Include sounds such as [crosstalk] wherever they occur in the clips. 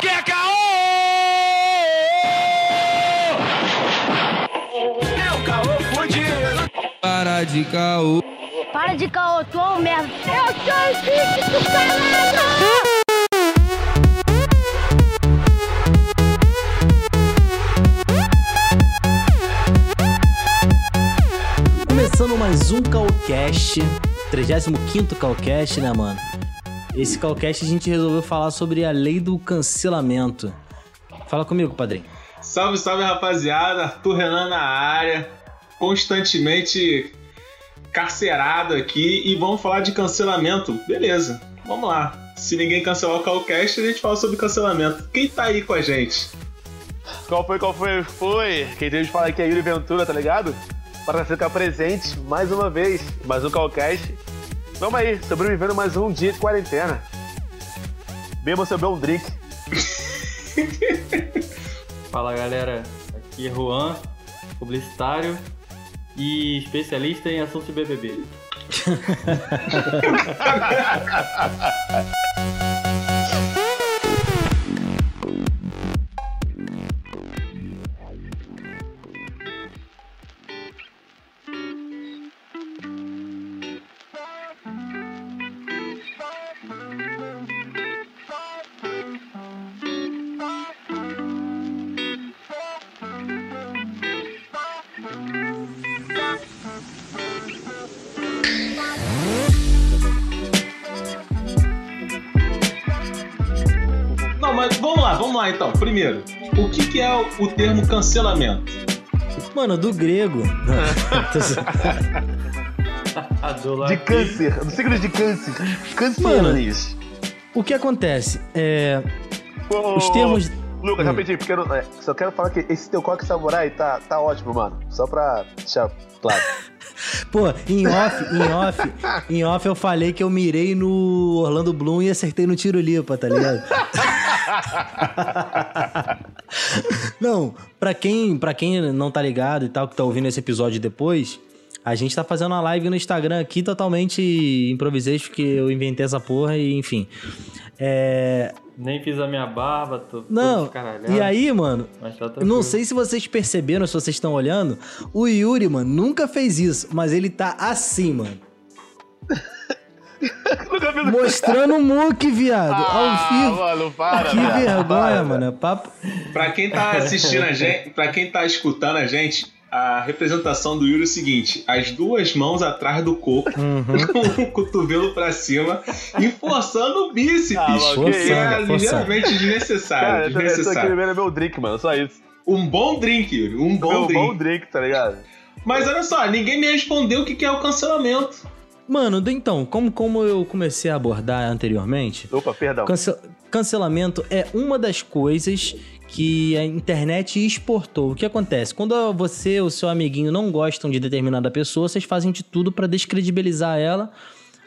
Que é caô! É o caô fudido. Para de caô. Para de caô, tu é um merda. Eu sou o bicho do caralho! Começando mais um Calcast, 35 Calcast, né, mano? Esse Calcast a gente resolveu falar sobre a lei do cancelamento. Fala comigo, padrinho. Salve, salve rapaziada, Arthur Renan na área, constantemente carcerado aqui e vamos falar de cancelamento. Beleza, vamos lá. Se ninguém cancelar o Calcast, a gente fala sobre cancelamento. Quem tá aí com a gente? Qual foi, qual foi, foi? Quem tem de falar aqui é Yuri Ventura, tá ligado? Para ficar presente mais uma vez, mais um Calcast. Vamos aí, sobrevivendo mais um dia de quarentena. Beba seu bom drink. [laughs] Fala galera, aqui é Juan, publicitário e especialista em assuntos de BBB. [laughs] que, que é o, o termo cancelamento? Mano, do grego. De câncer, do signo de câncer. Cânceres. o que acontece? É, Ô, os termos. Lucas, Hum. rapidinho, porque eu não- é, só quero falar que esse teu coque samurai tá, tá ótimo, mano. Só pra deixar claro. [laughs] Pô, em off, em off, em off eu falei que eu mirei no Orlando Bloom e acertei no tiro lipa, tá ligado? [laughs] [laughs] não, pra quem, pra quem não tá ligado e tal, que tá ouvindo esse episódio depois, a gente tá fazendo uma live no Instagram aqui totalmente improvisei, porque eu inventei essa porra e enfim. É, Nem fiz a minha barba, tô não, e aí, mano, tá não sei se vocês perceberam, se vocês estão olhando, o Yuri, mano, nunca fez isso, mas ele tá assim, mano. [laughs] [laughs] Mostrando o muque, viado, ao Ah, vivo. mano, para, que viado, vergonha, para, mano. É papo. Pra quem tá assistindo a gente, pra quem tá escutando a gente, a representação do Yuri é o seguinte: as duas mãos atrás do corpo, Uhum. [laughs] com o cotovelo pra cima e forçando o bíceps, Ah, mano, que que é ligeiramente Cara, desnecessário. eu tô, eu tô aqui desnecessário. bebendo meu drink, mano. Só isso. Um bom drink, Yuri, um bom meu drink. bom drink, tá ligado? Mas olha só, ninguém me respondeu o que que é o cancelamento. Mano, então, como, como eu comecei a abordar anteriormente, Opa, perdão. cance- cancelamento é uma das coisas que a internet exportou. O que acontece? Quando você ou seu amiguinho não gostam de determinada pessoa, vocês fazem de tudo pra descredibilizar ela.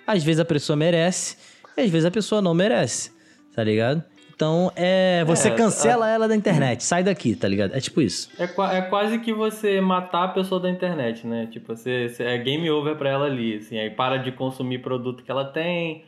Às vezes a pessoa merece, e às vezes a pessoa não merece, tá ligado? Então, é, você É, cancela ela da internet, sai daqui, tá ligado? É tipo isso. É, é quase que você matar a pessoa da internet, né? Tipo, você, você- é game over pra ela ali, assim. Aí para de consumir produto que ela tem,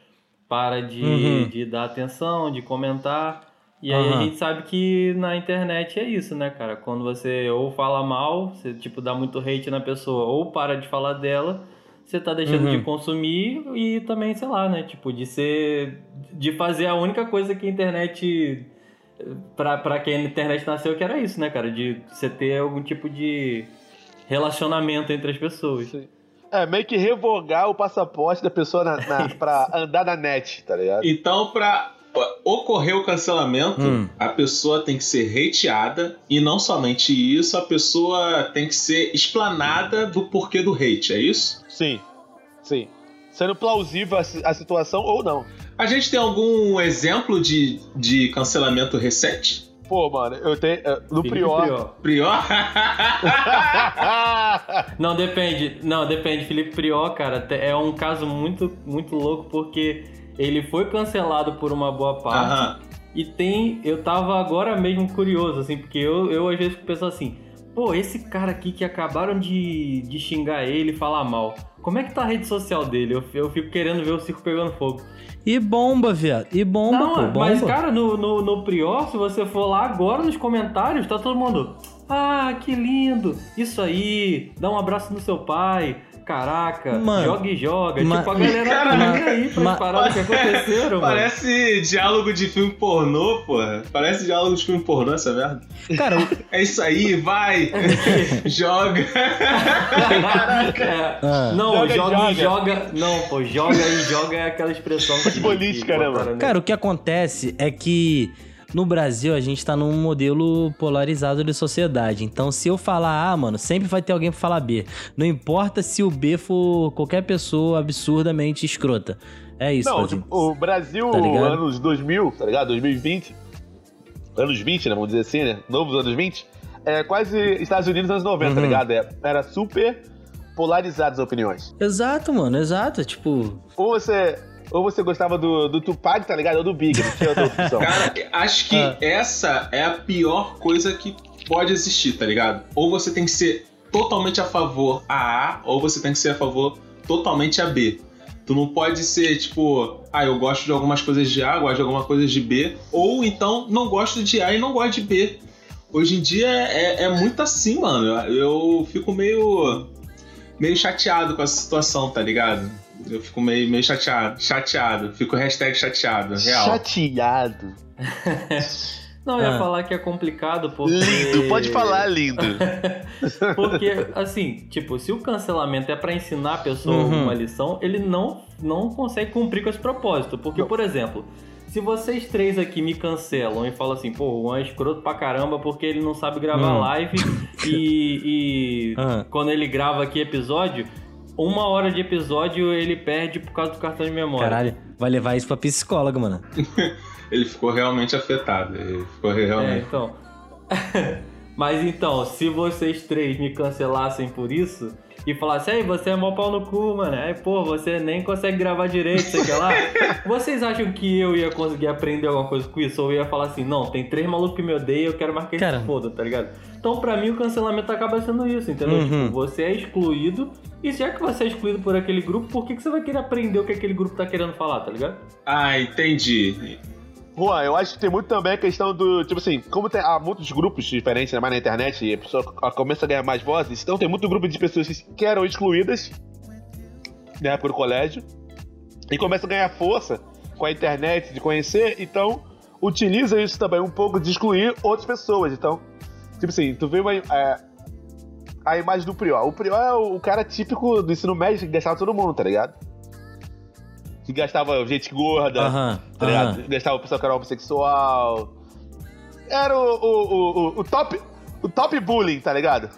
para de, Uhum. de dar atenção, de comentar. E aí Aham. a gente sabe que na internet é isso, né, cara? Quando você ou fala mal, você, tipo, dá muito hate na pessoa, ou para de falar dela, você tá deixando Uhum. de consumir e também, sei lá, né? Tipo, de ser... De fazer a única coisa que a internet pra, pra quem a internet nasceu, que era isso, né, cara? De você ter algum tipo de relacionamento entre as pessoas. É, meio que revogar o passaporte da pessoa na, na, [laughs] pra andar na net, tá ligado? Então, pra ocorrer o cancelamento, Hum. a pessoa tem que ser hateada e não somente isso, a pessoa tem que ser explanada do porquê do hate, é isso? Sim, sim. Sendo plausível a, si- a situação ou não. A gente tem algum exemplo de, de cancelamento recente? Pô, mano, eu tenho. eh, No Felipe Prior. Prior? [laughs] Não, depende. Não, depende. Felipe Prior, cara, é um caso muito, muito louco porque ele foi cancelado por uma boa parte. Aham. E tem. Eu tava agora mesmo curioso, assim, porque eu, eu às vezes pensando assim. Pô, esse cara aqui que acabaram de, de xingar ele e falar mal. Como é que tá a rede social dele? Eu, eu fico querendo ver o circo pegando fogo. E bomba, viado. E bomba, Não, pô. Bomba. mas cara, no, no, no Prior, se você for lá agora nos comentários, tá todo mundo. Ah, que lindo! Isso aí, dá um abraço no seu pai. Caraca, Mano, joga e joga. ma- tipo, a galera Cara, ma- nem aí pras ma- paradas que aconteceram, mano. Parece diálogo de filme pornô, porra. Parece diálogo de filme pornô, essa merda. Cara, [laughs] É isso aí, vai! [laughs] Joga! É, Ah. Não, Joga joga, e e joga. Não, pô, joga e joga é aquela expressão que. Futebolística, né, mano? Cara, o que acontece é que no Brasil a gente tá num modelo polarizado de sociedade. Então, se eu falar A, mano, sempre vai ter alguém pra falar B. Não importa se o B for qualquer pessoa absurdamente escrota. É isso, Não, tipo, o Brasil, Tá anos 2000, tá ligado? 2020. Anos 20, né? Vamos dizer assim, né? Novos anos 20. É quase Estados Unidos anos 90, tá Uhum. ligado? É, era super polarizadas as opiniões. Exato, mano, exato. Tipo, Ou você, ou você gostava do, do Tupac, tá ligado? Ou do Big, não tinha outra opção. [laughs] Cara, acho que Ah. essa é a pior coisa que pode existir, tá ligado? Ou você tem que ser totalmente a favor a A, ou você tem que ser a favor totalmente a B. Tu não pode ser tipo, ah, eu gosto de algumas coisas de A, gosto de algumas coisas de B, ou então não gosto de A e não gosto de B. Hoje em dia é, é muito assim, mano. Eu, fico meio meio chateado com essa situação, tá ligado? Eu fico meio, meio chateado, chateado. Fico hashtag chateado, real. Chateado. [laughs] Não, eu ia Ah. falar que é complicado porque. Lindo, pode falar, lindo. [laughs] Porque, assim, tipo, se o cancelamento é pra ensinar a pessoa Uhum. uma lição, ele não, não consegue cumprir com esse propósito. Porque, por exemplo, se vocês três aqui me cancelam e falam assim, pô, o Juan é escroto pra caramba porque ele não sabe gravar Hum. live [laughs] e, e Ah. quando ele grava aqui episódio, uma hora de episódio ele perde por causa do cartão de memória. caralho, vai levar isso pra psicóloga, mano. [laughs] Ele ficou realmente afetado. Ele ficou É, realmente. então. [laughs] Mas então, se vocês três me cancelassem por isso e falassem, ei, você é mó pau no cu, mano. Aí, pô, você nem consegue gravar direito, sei que lá. [laughs] vocês acham que eu ia conseguir aprender alguma coisa com isso? Ou eu ia falar assim, não, tem três malucos que me odeiam, eu quero mais que eles Cara. se fodam, tá ligado? Então, pra mim, o cancelamento acaba sendo isso, entendeu? Uhum. Tipo, você é excluído, e já que você é excluído por aquele grupo, por que, que você vai querer aprender o que aquele grupo tá querendo falar, tá ligado? Ah, entendi. Juan, eu acho que tem muito também a questão do, tipo assim, como tem, há muitos grupos diferentes né, mais na internet e a pessoa começa a ganhar mais vozes, então tem muito grupo de pessoas que eram excluídas, né, por colégio, e começa a ganhar força com a internet, de conhecer, então utiliza isso também um pouco de excluir outras pessoas. Então, tipo assim, tu vê uma, é, a imagem do Prior. O Prior é o, o cara típico do ensino médio que gastava todo mundo, tá ligado? Que gastava gente gorda, Aham, tá ligado? Gastava o pessoal que era homossexual. Era o, o, o, o- o top. O top bullying, tá ligado?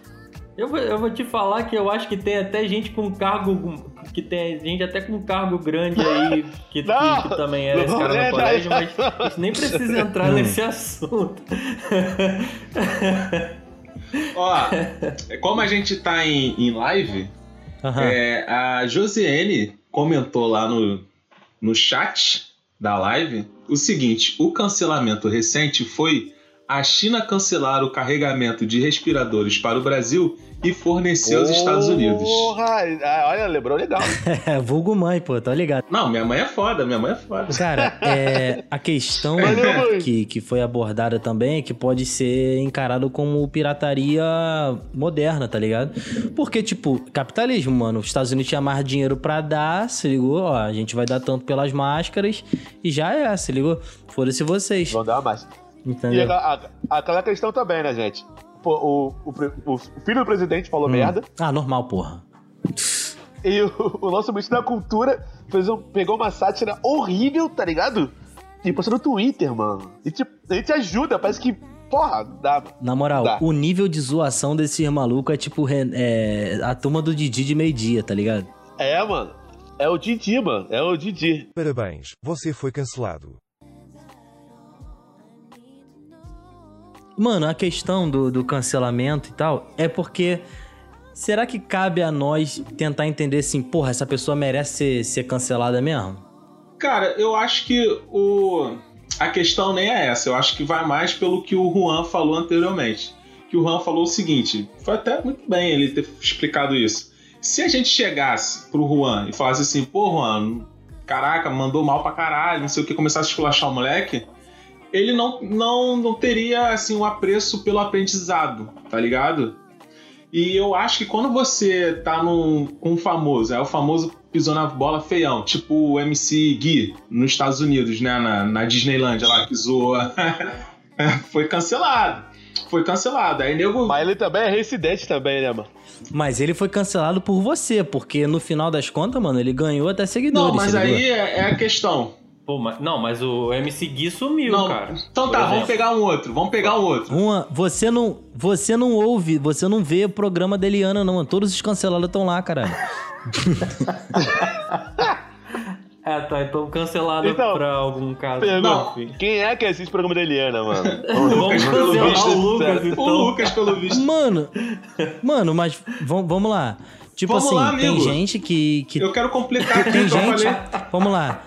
Eu vou, eu vou te falar que eu acho que tem até gente com cargo. Que tem gente até com cargo grande aí, que, que- Não, que também era esse não cara no entra colégio, aí. mas a gente nem precisa entrar Hum. nesse assunto. [laughs] Ó, como a gente tá em, em live, é, a Josiane comentou lá no, no chat da live o seguinte: o cancelamento recente foi a China cancelar o carregamento de respiradores para o Brasil e fornecer aos Estados Unidos. Porra! Ah, Olha, lembrou legal. É, [laughs] vulgo mãe, pô, tá ligado. Não, minha mãe é foda, minha mãe é foda. Cara, é, a questão que, que foi abordada também é que pode ser encarado como pirataria moderna, tá ligado? Porque, tipo, capitalismo, mano. Os Estados Unidos tinha mais dinheiro pra dar, se ligou? Ó, a gente vai dar tanto pelas máscaras e já é, se ligou? Foda-se vocês, Vamos dar mais. E entendeu? aquela, a- aquela questão também, né, gente? Pô, o, o, pre- o filho do presidente falou Hum. merda. Ah, normal, porra. E o, o nosso ministro da cultura fez um, pegou uma sátira horrível, tá ligado? E postou no Twitter, mano. E tipo, a gente ajuda, parece que, porra, dá. Na moral, Dá. o nível de zoação desse maluco é tipo é, a turma do Didi de meio-dia, tá ligado? É, mano. É o Didi, mano. É o Didi. Parabéns, você foi cancelado. Mano, a questão do, do cancelamento e tal é porque. Será que cabe a nós tentar entender assim, porra, essa pessoa merece ser, ser cancelada mesmo? Cara, eu acho que o a questão nem é essa. Eu acho que vai mais pelo que o Juan falou anteriormente. Que o Juan falou o seguinte: foi até muito bem ele ter explicado isso. Se a gente chegasse pro Juan e falasse assim, pô, Juan, caraca, mandou mal pra caralho, não sei o que, começasse a esculachar o moleque, ele não, não, não teria assim um apreço pelo aprendizado, tá ligado? E eu acho que quando você tá num, com um famoso, é o famoso pisou na bola feião, tipo o MC Gui nos Estados Unidos, né? Na, na Disneylandia lá, que zoa. [laughs] Foi cancelado. Foi cancelado. Aí nego. Mas ele também é reincidente também, né, mano? Mas ele foi cancelado por você, porque no final das contas, mano, ele ganhou até seguidores. Não, mas aí é, é a questão. Pô, mas, não, mas o MC Gui sumiu, Não, cara. então tá, vamos pegar um outro. Vamos pegar um outro. Uma, você não, você não ouve, você não vê o programa da Eliana, não, mano. Todos os cancelados estão lá, caralho. [laughs] É, tá, então cancelado Então, pra algum caso. Enfim. quem é que assiste o programa da Eliana, mano? [laughs] Vamos cancelar o Lucas, então. O Lucas, pelo visto. Mano, mano, mas vamos, vamos lá. Tipo Vamos assim, lá, tem gente que, que Eu quero completar [laughs] aqui tem o que eu gente. Vamos lá.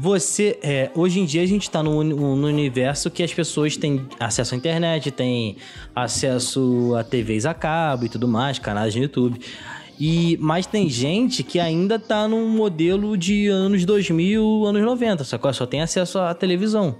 Você, é, hoje em dia a gente tá uni- no universo que as pessoas têm acesso à internet, têm acesso a TVs a cabo e tudo mais, canais no YouTube. E, mas tem gente que ainda tá num modelo de anos 2000, anos 90, só só tem acesso à televisão.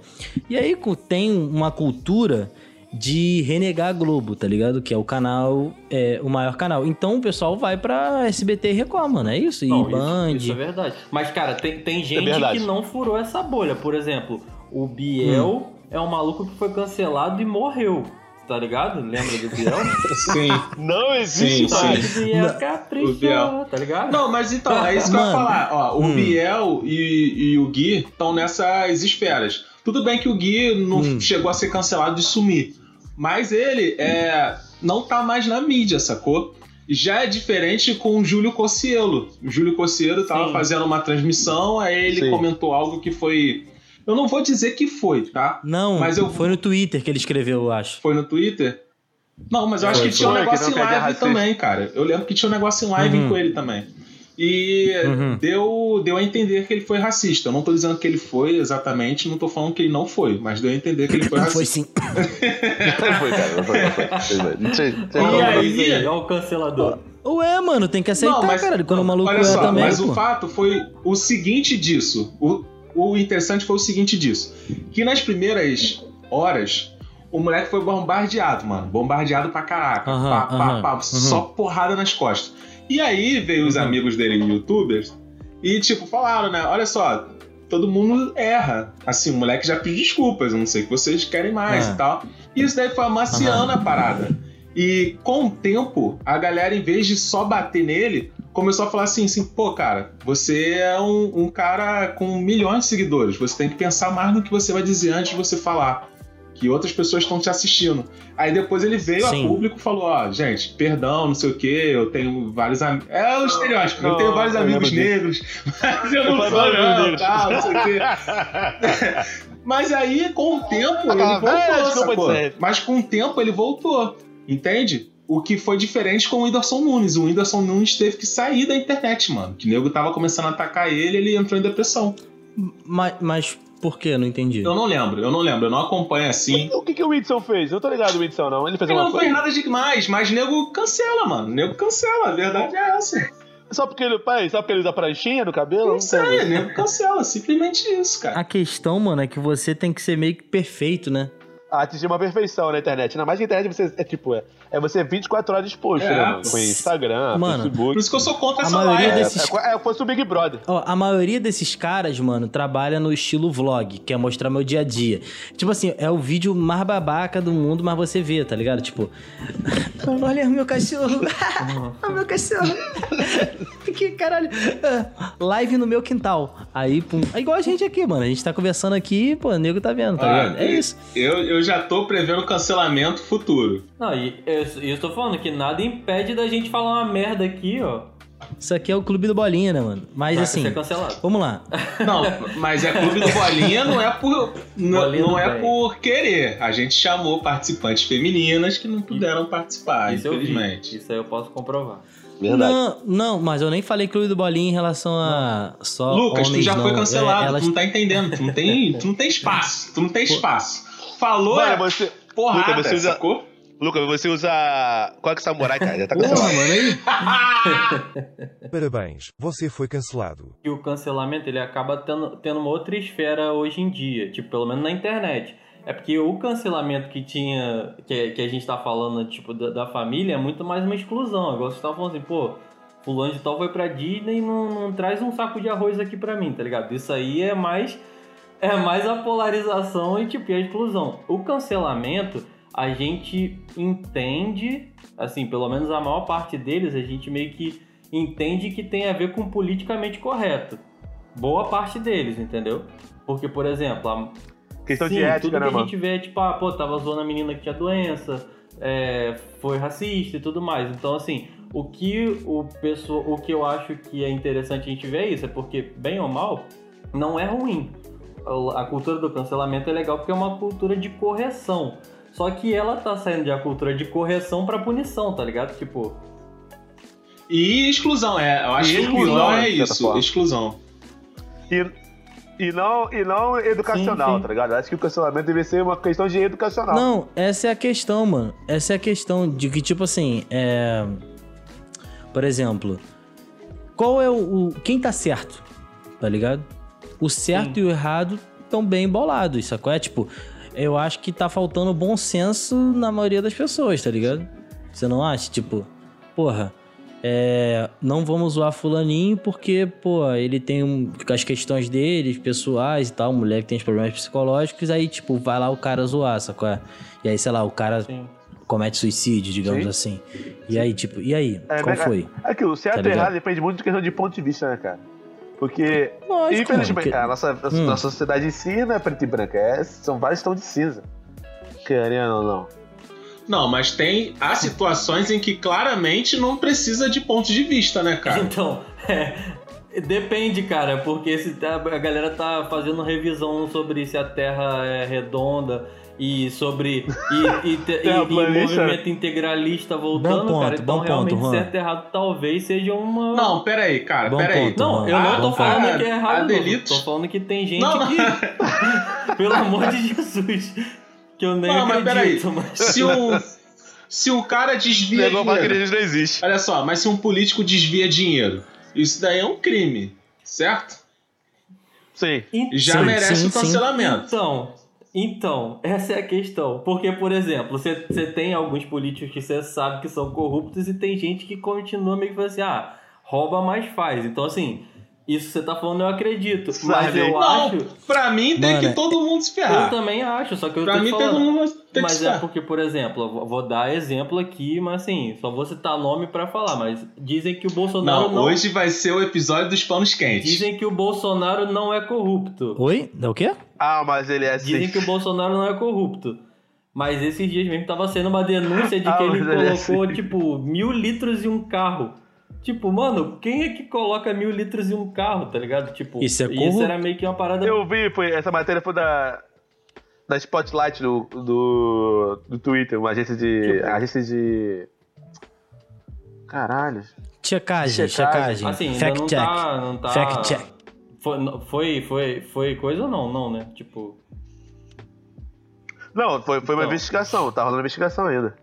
E aí tem uma cultura de renegar a Globo, tá ligado? Que é o canal, é, o maior canal. Então o pessoal vai pra SBT e Record, mano, é isso? E Não, Band. Isso, isso é verdade. Mas, cara, tem, tem gente verdade. que não furou essa bolha. Por exemplo, o Biel é um maluco que foi cancelado e morreu. Tá ligado? Lembra do Biel? [laughs] Sim. Não existe Sim, mais. sim. Biel Não. caprichou, O Biel. tá ligado? Não, mas então, é isso que eu ia falar. Ó, o Hum. Biel e, e o Gui estão nessas esferas. Tudo bem que o Gui não Hum. chegou a ser cancelado de sumir. Mas ele é, não tá mais na mídia, sacou? Já é diferente com o Júlio Cossielo. O Júlio Cossielo tava Sim. fazendo uma transmissão, aí ele Sim. comentou algo que foi. Eu não vou dizer que foi, tá? Não, Mas eu- foi no Twitter que ele escreveu, eu acho. Foi no Twitter? Não, mas eu acho Foi, que tinha um negócio que em live também, cara. Eu lembro que tinha um negócio em live Uhum. com ele também. E Uhum. deu, deu a entender que ele foi racista. Eu não tô dizendo que ele foi exatamente, não tô falando que ele não foi, mas deu a entender que ele foi Não foi racista. sim. [laughs] Não foi, cara. Não foi, não foi. Não sei, não sei. E Olha aí- Olha o cancelador. Ué, mano, tem que aceitar, caralho. Quando o maluco olha é só, também, mas pô. o fato foi o seguinte disso. O, o interessante foi o seguinte disso. Que nas primeiras horas, o moleque foi bombardeado, mano. Bombardeado pra caraca. Aham, pá, pá, aham, pá, uhum. Só porrada nas costas. E aí veio os Uhum. amigos dele, youtubers, e tipo, falaram, né? Olha só, todo mundo erra. Assim, o moleque já pediu desculpas, eu não sei o que vocês querem mais Ah. e tal. E isso daí foi amaciando a parada. E com o tempo, a galera, em vez de só bater nele, começou a falar assim, assim, pô, cara, você é um, um cara com milhões de seguidores. Você tem que pensar mais no que você vai dizer antes de você falar. Que outras pessoas estão te assistindo. Aí depois ele veio Sim. a público e falou, ó, gente, perdão, não sei o quê, eu tenho vários amigos. É o estereótipo, eu Não, tenho vários eu amigos negros, [laughs] mas eu não Eu sou não, tal, não sei o quê. [laughs] Mas aí, com o tempo, ele Ah, voltou, é. Mas com o tempo ele voltou, entende? O que foi diferente com o Whindersson Nunes. O Whindersson Nunes teve que sair da internet, mano. Que o nego tava começando a atacar ele ele entrou em depressão. Mas, mas por que? Não entendi. Eu não lembro, eu não lembro, eu não acompanho assim. O que, que o Whitson fez? Eu não tô ligado do Whitson, não. Ele fez Ele não fez nada demais, mas nego cancela, mano. Nego cancela, a verdade é essa. Só porque ele, pai, só porque ele usa pranchinha no cabelo? Não sei, sei. nego cancela, simplesmente isso, cara. A questão, mano, é que você tem que ser meio que perfeito, né? Atingir uma perfeição na internet. Ainda mais que a internet você é tipo, é, é você 24 horas exposto, É, né, mano? Com Instagram, Mano, Facebook. Por isso que eu sou contra A essa maioria live. desses- É, é, é, fosse o Big Brother. Ó, a maioria desses caras, mano, trabalha no estilo vlog, que é mostrar meu dia a dia. Tipo assim, é o vídeo mais babaca do mundo, mas você vê, tá ligado? Tipo, [laughs] olha o meu cachorro. [laughs] o meu cachorro. [laughs] que caralho. Ah, Live no meu quintal. Aí, pum. É igual a gente aqui, mano. A gente tá conversando aqui, pô, o nego tá vendo, tá Ah, ligado? É isso. Eu, eu já tô prevendo cancelamento futuro. Não, e eu, eu estou falando que nada impede da gente falar uma merda aqui, ó. Isso aqui é o clube do bolinha, né, mano? Mas Vai assim, ser cancelado. vamos lá. Não, mas é clube do Bolinha, não é por não, Bolinha não é bem. por querer. A gente chamou participantes femininas que não puderam participar, Isso eu vi. infelizmente. Isso aí eu posso comprovar. Verdade. Não, não, mas eu nem falei clube do bolinha em relação a só Lucas, tu homens, já foi não. cancelado, É, elas- tu não tá entendendo, tu não tem, tu não tem espaço, tu não tem espaço. Falou, Mano, é você. porrada, Lucas, você usa- sacou? Lucas, você usa. Qual que é samurai, cara? Já tá Porra, cancelado. mano, aí. [laughs] Parabéns, você foi cancelado. que o cancelamento ele acaba tendo, tendo uma outra esfera hoje em dia, tipo, pelo menos na internet. É porque o cancelamento que tinha, que, que a gente tá falando, tipo, da, da família, é muito mais uma exclusão. Igual você tava falando assim, pô, fulano de tal foi pra Disney e não, não traz um saco de arroz aqui pra mim, tá ligado? Isso aí é mais, é mais a polarização e, tipo, e a exclusão. O cancelamento, a gente entende, assim, pelo menos a maior parte deles, a gente meio que entende que tem a ver com politicamente correto. Boa parte deles, entendeu? Porque, por exemplo, a, Questão Sim, de ética, tudo né, que a mano? gente vê é tipo, ah, pô, tava zoando a menina que tinha doença, é, foi racista e tudo mais. Então, assim, o que o pessoa, o que eu acho que é interessante a gente ver é isso, é porque, bem ou mal, não é ruim. A cultura do cancelamento é legal porque é uma cultura de correção. Só que ela tá saindo de a cultura de correção pra punição, tá ligado? Tipo, E exclusão, é. Eu acho E que exclusão, exclusão é certa isso. forma. Exclusão. E, e, não, e não educacional, Sim, sim. tá ligado? Acho que o cancelamento deve ser uma questão de educacional. Não, essa é a questão, mano. Essa é a questão de que, tipo assim, é. Por exemplo, qual é o. o- Quem tá certo? Tá ligado? O certo Sim. e o errado estão bem bolados, sacou? É tipo, eu acho que tá faltando bom senso na maioria das pessoas, tá ligado? Você não acha? Tipo, porra. É, não vamos zoar fulaninho porque, pô, ele tem um- as questões dele, pessoais e tal, mulher que tem os problemas psicológicos, aí, tipo, vai lá o cara zoar, sacou? É? E aí, sei lá, o cara assim, comete suicídio, digamos Sim. assim. E aí, tipo, e aí? É, Qual né, foi? Aquilo, certo Tá ligado? errado depende muito de questão de ponto de vista, né, cara? Porque, Lógico, infelizmente, mano, a nossa, a Hum. nossa sociedade em si não é preto e branco, é, são vários tons de cinza. Querendo ou não. Não, mas tem. Há situações em que claramente não precisa de ponto de vista, né, cara? Então, [laughs] é, depende, cara, porque se tá- a galera tá fazendo revisão sobre se a Terra é redonda e sobre e, e, e- e movimento integralista voltando, Bom ponto, cara. Então bom ponto, realmente Juan. certo e errado talvez seja uma Não, peraí, cara, Bom peraí. ponto. Não, eu não tô Bom falando ponto. que é errado, não. Tô falando que tem gente Não, não. que. [laughs] Pelo amor de Jesus. Que eu nem Não, mas peraí. acredito, mas. Se o, se o cara desvia pra dinheiro. não existe. Olha só, mas se um político desvia dinheiro, isso daí é um crime, certo? Sim. Já Sim, merece sim, o sim. cancelamento. Então, então, essa é a questão. Porque, por exemplo, você, tem alguns políticos que você sabe que são corruptos e tem gente que continua meio que falando assim, ah, rouba, mas faz. Então, assim, isso que você tá falando eu acredito. Mas Sabe? eu Não, acho... pra mim tem Mano, que todo mundo se Eu ferrar. também acho, só que eu Pra tô mim falando. todo mundo tem que Mas se é porque, por exemplo, eu vou- dar exemplo aqui, mas assim, só vou citar nome pra falar, mas dizem que o Bolsonaro Não, não... hoje vai ser o episódio dos panos quentes. Dizem que o Bolsonaro não é corrupto. Oi? É o quê? Ah, mas ele é assim. Dizem que o Bolsonaro não é corrupto. Mas esses dias mesmo tava sendo uma denúncia de [laughs] Ah, que ele mas ele é colocou, assim. tipo, mil litros em um carro. Tipo, mano, quem é que coloca mil litros em um carro, tá ligado? Tipo, Isso é corrupto? era meio que uma parada. Eu vi, foi, essa matéria foi da. Da Spotlight do, do, do Twitter, uma agência de. Tipo- agência de. Caralho. Checagem, Checagem. Assim, ainda Fact não check. tá. Não tá Fact check. Foi, foi, foi, foi coisa ou não? Não, né? Tipo. Não, foi, foi uma Então. investigação, tá rolando investigação ainda.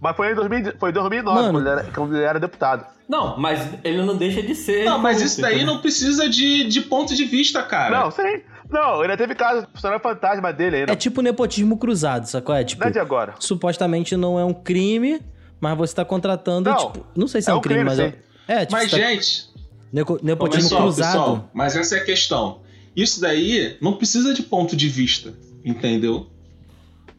Mas foi em 2000, foi em 2009, Mano. quando ele, era, quando ele era deputado. Não, mas ele não deixa de ser. Não, mas isso daí não precisa de, de ponto de vista, cara. Não, sim. Não, ele teve caso, funcionário fantasma dele ainda. É tipo nepotismo cruzado, sacou? É tipo, Não é de agora. supostamente não é um crime, mas você tá contratando, Não, tipo, não sei se é, é um crime, crime, mas sim. é, é tipo, Mas, tá- gente, mas, nepotismo pessoal, cruzado. pessoal, mas essa é a questão. Isso daí não precisa de ponto de vista, entendeu?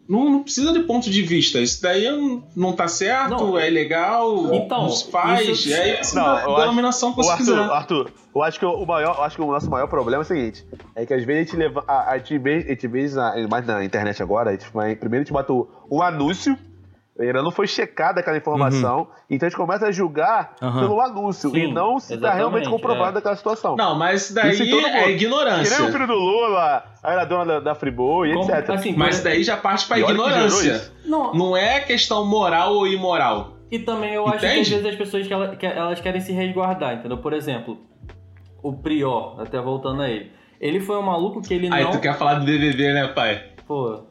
Não, não precisa de ponto de vista. Isso daí não, não tá certo, Não. é ilegal, Então, não se faz. isso- E aí você Não, a denominação que O você Arthur, quiser. Arthur, eu acho que o maior, eu acho que o nosso maior problema é o seguinte: é que às vezes a gente leva. A, a gente vê, a gente vê na, mais na internet agora, a gente vai, primeiro a gente bota o, um anúncio, ainda não foi checada aquela informação, então a gente começa a julgar Aham. pelo anúncio Sim, e não se tá exatamente, realmente comprovado é. aquela situação. Não, mas isso daí é mundo. Que ignorância. nem o filho do Lula, a era dona da, da Friboi, etc. assim, Mas daí já parte gerou ignorância. Não, Não é questão moral ou imoral. E também eu acho que Entende? às vezes as pessoas que ela- que elas querem se resguardar, entendeu? Por exemplo, o Prior, até voltando a ele. Ele foi um maluco que ele Aí não. tu quer falar do BBB, né, pai? Pô.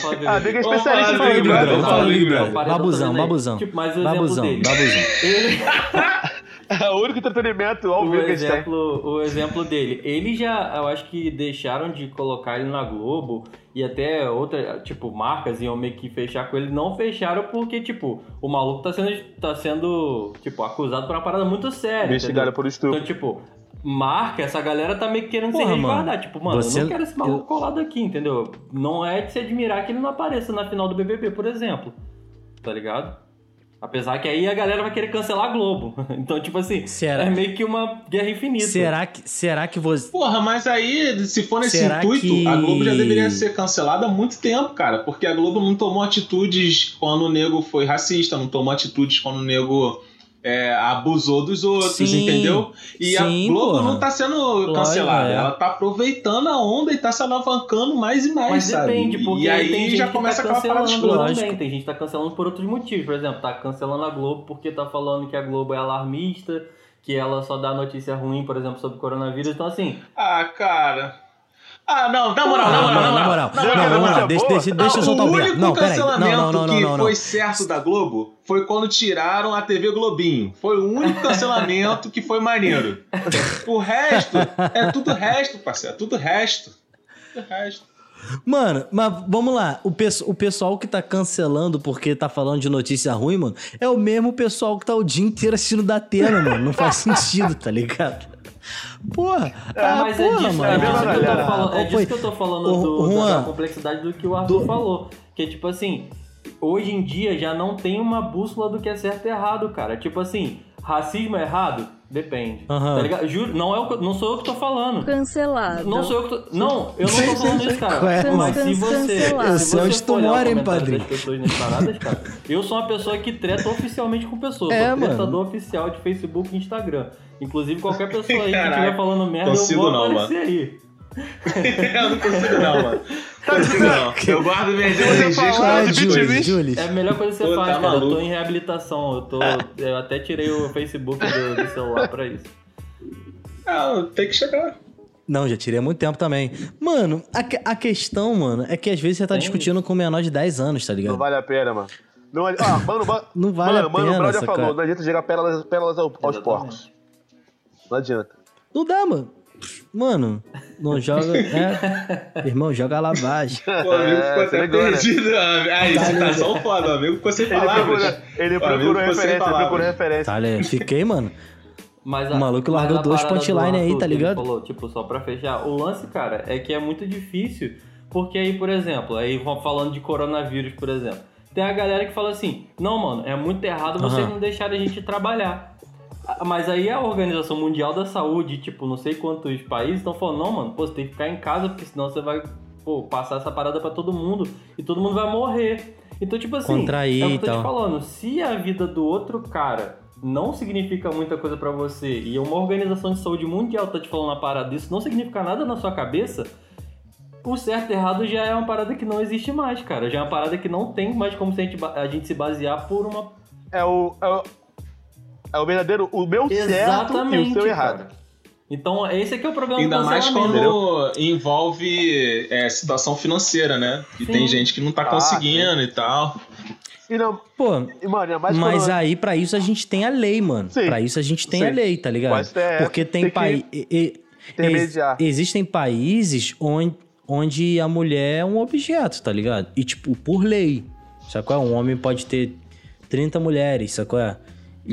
Falar Ah. Big é especialista falar em do Big Brother. Vamos falar do Big Brother. Babuzão, babuzão. Tipo, Babuzão, dele. babuzão. Ele, É [laughs] o único entretenimento ao o, vivo que a gente tem. o exemplo dele. Ele já, eu acho que deixaram de colocar ele na Globo e até outra, tipo, marcas iam meio que fechar com ele. Não fecharam porque, tipo, o maluco tá sendo, tá sendo tipo, acusado por uma parada muito séria. Investigado entendeu? por estupro. Então, tipo, marca, essa galera tá meio que querendo Porra, se resguardar. mano, Tipo, mano, você- eu não quero esse maluco eu- colado aqui, entendeu? Não é de se admirar que ele não apareça na final do BBB, por exemplo. Tá ligado? Apesar que aí a galera vai querer cancelar a Globo. [laughs] Então, tipo assim, Será? é meio que uma guerra infinita. Será que, será que você. Porra, mas aí, se for nesse Será intuito, que- a Globo já deveria ser cancelada há muito tempo, cara. Porque a Globo não tomou atitudes quando o nego foi racista, não tomou atitudes quando o nego é, abusou dos outros, Sim, entendeu? E sim, a Globo porra. não tá sendo cancelada. é. Ela tá aproveitando a onda e tá se alavancando mais e mais, Mas sabe? depende, porque e aí tem gente já que começa tá aquela parada cancelando escrota. Também. Tem gente que tá cancelando por outros motivos. Por exemplo, tá cancelando a Globo porque tá falando que a Globo é alarmista, que ela só dá notícia ruim, por exemplo, sobre coronavírus. Então, assim, Ah, cara. Ah, não, na moral, na Não, moral, mano, na moral. Não, vamos lá. Deixa, deixa, deixa eu soltar o o Biel. único Não, peraí. Não, cancelamento não, não, não, que não. foi certo da Globo foi quando tiraram a TV Globinho. Foi o único [laughs] cancelamento que foi maneiro. O resto é tudo resto, parceiro. É tudo resto. Tudo resto. Mano, mas vamos lá. O, o pessoal que tá cancelando porque tá falando de notícia ruim, mano, é o mesmo pessoal que tá o dia inteiro assistindo da Atena, mano. Não faz [laughs] sentido, tá ligado? Porra, ah, mas é porra, disso, mano. é disso que eu tô falando, é Qual disso que eu tô falando do- da- Juan, da, complexidade do que o Arthur do- falou. Que tipo assim, hoje em dia já não tem uma bússola do que é certo e errado, cara. Tipo assim, racismo é errado? Depende. Aham. Tá ligado? Juro, não, é o não sou eu que tô falando. Cancelado. Não sou eu que tô. Não, eu não tô falando isso, cara. É, Mas mano? se você. Cancelado. Eu se você onde tu for olhar o mora, hein, padrinho? paradas, cara, eu sou uma pessoa que treta oficialmente com pessoas. É, sou mano. tretador oficial de Facebook e Instagram. Inclusive, qualquer [laughs] pessoa aí que Caraca, estiver falando merda, eu consigo vou não, aparecer aí. [laughs] eu não consigo não, mano. Não [laughs] consigo não. Eu guardo minhas energias fala com coisas. Julie. É a melhor coisa que você Pô, faz, tá cara. Eu tô maluco. em reabilitação. Eu, tô, eu até tirei o Facebook do, do celular pra isso. Ah, tem que chegar. Não, já tirei há muito tempo também. Mano, a, que- a questão, mano, é que às vezes você tá Tem discutindo com um menor de 10 anos, tá Não ligado? vale a pena, mano. Não, vale- ah, mano, mano, Não vale mano, a mano, pena, o Brau já falou, não adianta jogar pérolas, pérolas ao- aos Exatamente. porcos. Não adianta. Não dá, mano. Mano, não joga. É. [laughs] Irmão, joga a lavagem. [laughs] Pô, o amigo É, ficou você até né? perdido. Aí, citação foda. O amigo ficou sem Ele palavras. procura, ele procurou referência, ele procurou referência. Tá, né? Fiquei, mano. Mas O maluco largou mas a dois parada do punchline aí, tá ligado? Falou, tipo, só pra fechar. O lance, cara, é que é muito difícil, porque aí, por exemplo, aí vamos falando de coronavírus, por exemplo. Tem a galera que fala assim: não, mano, é muito errado vocês Aham. não deixarem a gente trabalhar. Mas aí a Organização Mundial da Saúde, tipo, não sei quantos países estão falando, não, mano, pô, você tem que ficar em casa, porque senão você vai pô, passar essa parada pra todo mundo e todo mundo vai morrer. Então, tipo assim, Contrair é o que e eu tô te tal. falando, se a vida do outro cara não significa muita coisa pra você e uma organização de saúde mundial tá te falando uma parada, isso não significa nada na sua cabeça, o certo e errado já é uma parada que não existe mais, cara. Já é uma parada que não tem mais como se a gente, a gente se basear por uma. É o, é o, é o verdadeiro, o meu certo e Exatamente. o seu cara. errado. Então, esse aqui é o problema Ainda do mais quando envolve é, situação financeira, né? E Sim. tem gente que não tá Ah, conseguindo e tal. E não, Pô, e, mano, ainda mais mas quando- aí pra isso a gente tem a lei, mano. Sim. Pra isso a gente tem Sim. a lei, tá ligado? O STF Porque tem, tem que países. intermediar. existem países onde, onde a mulher é um objeto, tá ligado? E, tipo, por lei. Sacou? Um homem pode ter 30 mulheres, sacou?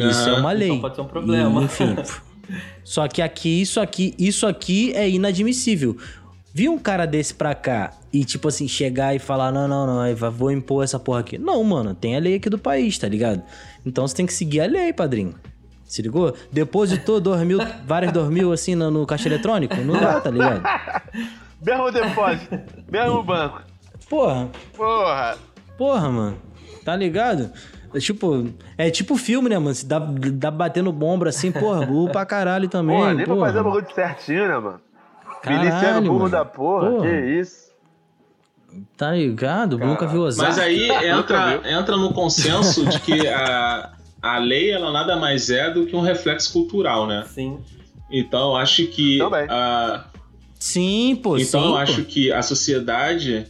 Isso é uma lei. Então pode ser um problema. E, enfim. [laughs] Só que aqui, isso aqui, isso aqui é inadmissível. Vi um cara desse pra cá e, tipo assim, chegar e falar: não, não, não, eu vou impor essa porra aqui. Não, mano, tem a lei aqui do país, tá ligado? Então você tem que seguir a lei, padrinho. Se ligou? Depositou [laughs] vários dois mil assim no, no caixa eletrônico? Não dá, tá ligado? [laughs] Mesmo depósito, mesmo banco. Porra, Porra. porra, mano. Tá ligado? É tipo, é tipo filme, né, mano? Se dá, dá batendo bomba assim, porra, burro pra caralho também. Porra, nem pra porra. fazer o bagulho certinho, né, mano? Caralho, Miliciano burro mano. da porra, Porra. que isso. Tá ligado? Cara, Nunca viu Ozark. Mas aí entra, entra no consenso de que a, a lei ela nada mais é do que um reflexo cultural, né? Sim. Então eu acho que Também. a, Sim, pô, então sim, eu pô. acho que a sociedade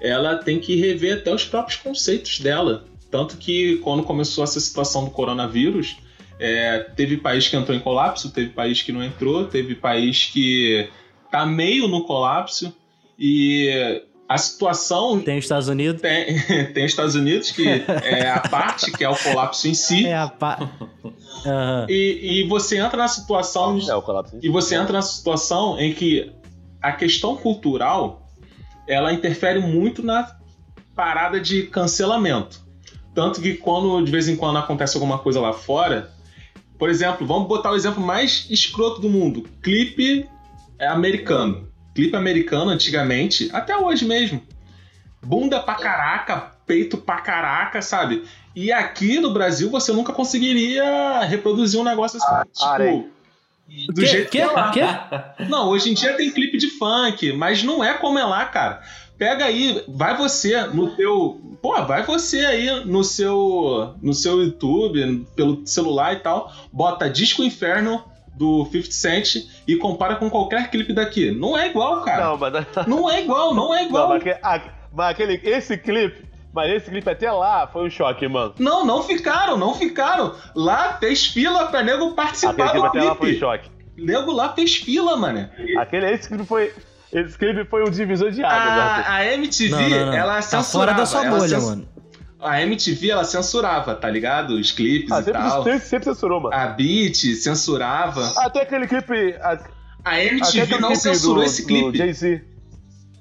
ela tem que rever até os próprios conceitos dela. Tanto que quando começou essa situação do coronavírus, é, teve país que entrou em colapso, teve país que não entrou, teve país que tá meio no colapso e a situação Tem os Estados Unidos. tem, [laughs] tem os Estados Unidos que é a parte que é o colapso em si É a. [laughs] Aham. e, e você entra na situação É, o colapso. e você entra na situação em que a questão cultural ela interfere muito na parada de cancelamento. Tanto que quando de vez em quando acontece alguma coisa lá fora, por exemplo, vamos botar o exemplo mais escroto do mundo: clipe é, americano. Clipe americano antigamente, até hoje mesmo. Bunda pra caraca, peito pra caraca, sabe? E aqui no Brasil você nunca conseguiria reproduzir um negócio assim. arém. tipo, do Que- jeito que- que é lá. que? Não, hoje em dia tem clipe de funk, mas não é como é lá, cara. Pega aí, vai você no teu. Pô, vai você aí no seu. no seu YouTube, pelo celular e tal, bota Disco Inferno do 50 Cent e compara com qualquer clipe daqui. Não é igual, cara. Não, mas. Não é igual, não é Não, igual. mas, aque- a- mas aquele, esse clipe, mas esse clipe até lá foi um choque, mano. Não, não ficaram, não ficaram. Lá fez fila pra nego Aquele participar clipe do até lá foi um clipe. choque. Nego lá fez fila, mano. Aquele, esse clipe foi. Esse clipe foi um divisor de águas, Arthur. A, a MTV, Não, não, não. ela Tá censurava. fora da sua bolha, cens- mano. A MTV, ela censurava, tá ligado? Os clipes Ah, e sempre, tal. sempre, sempre censurou, mano. A Beat censurava. Até aquele clipe. a- A MTV aquele não clipe censurou do, esse clipe. Jay-Z.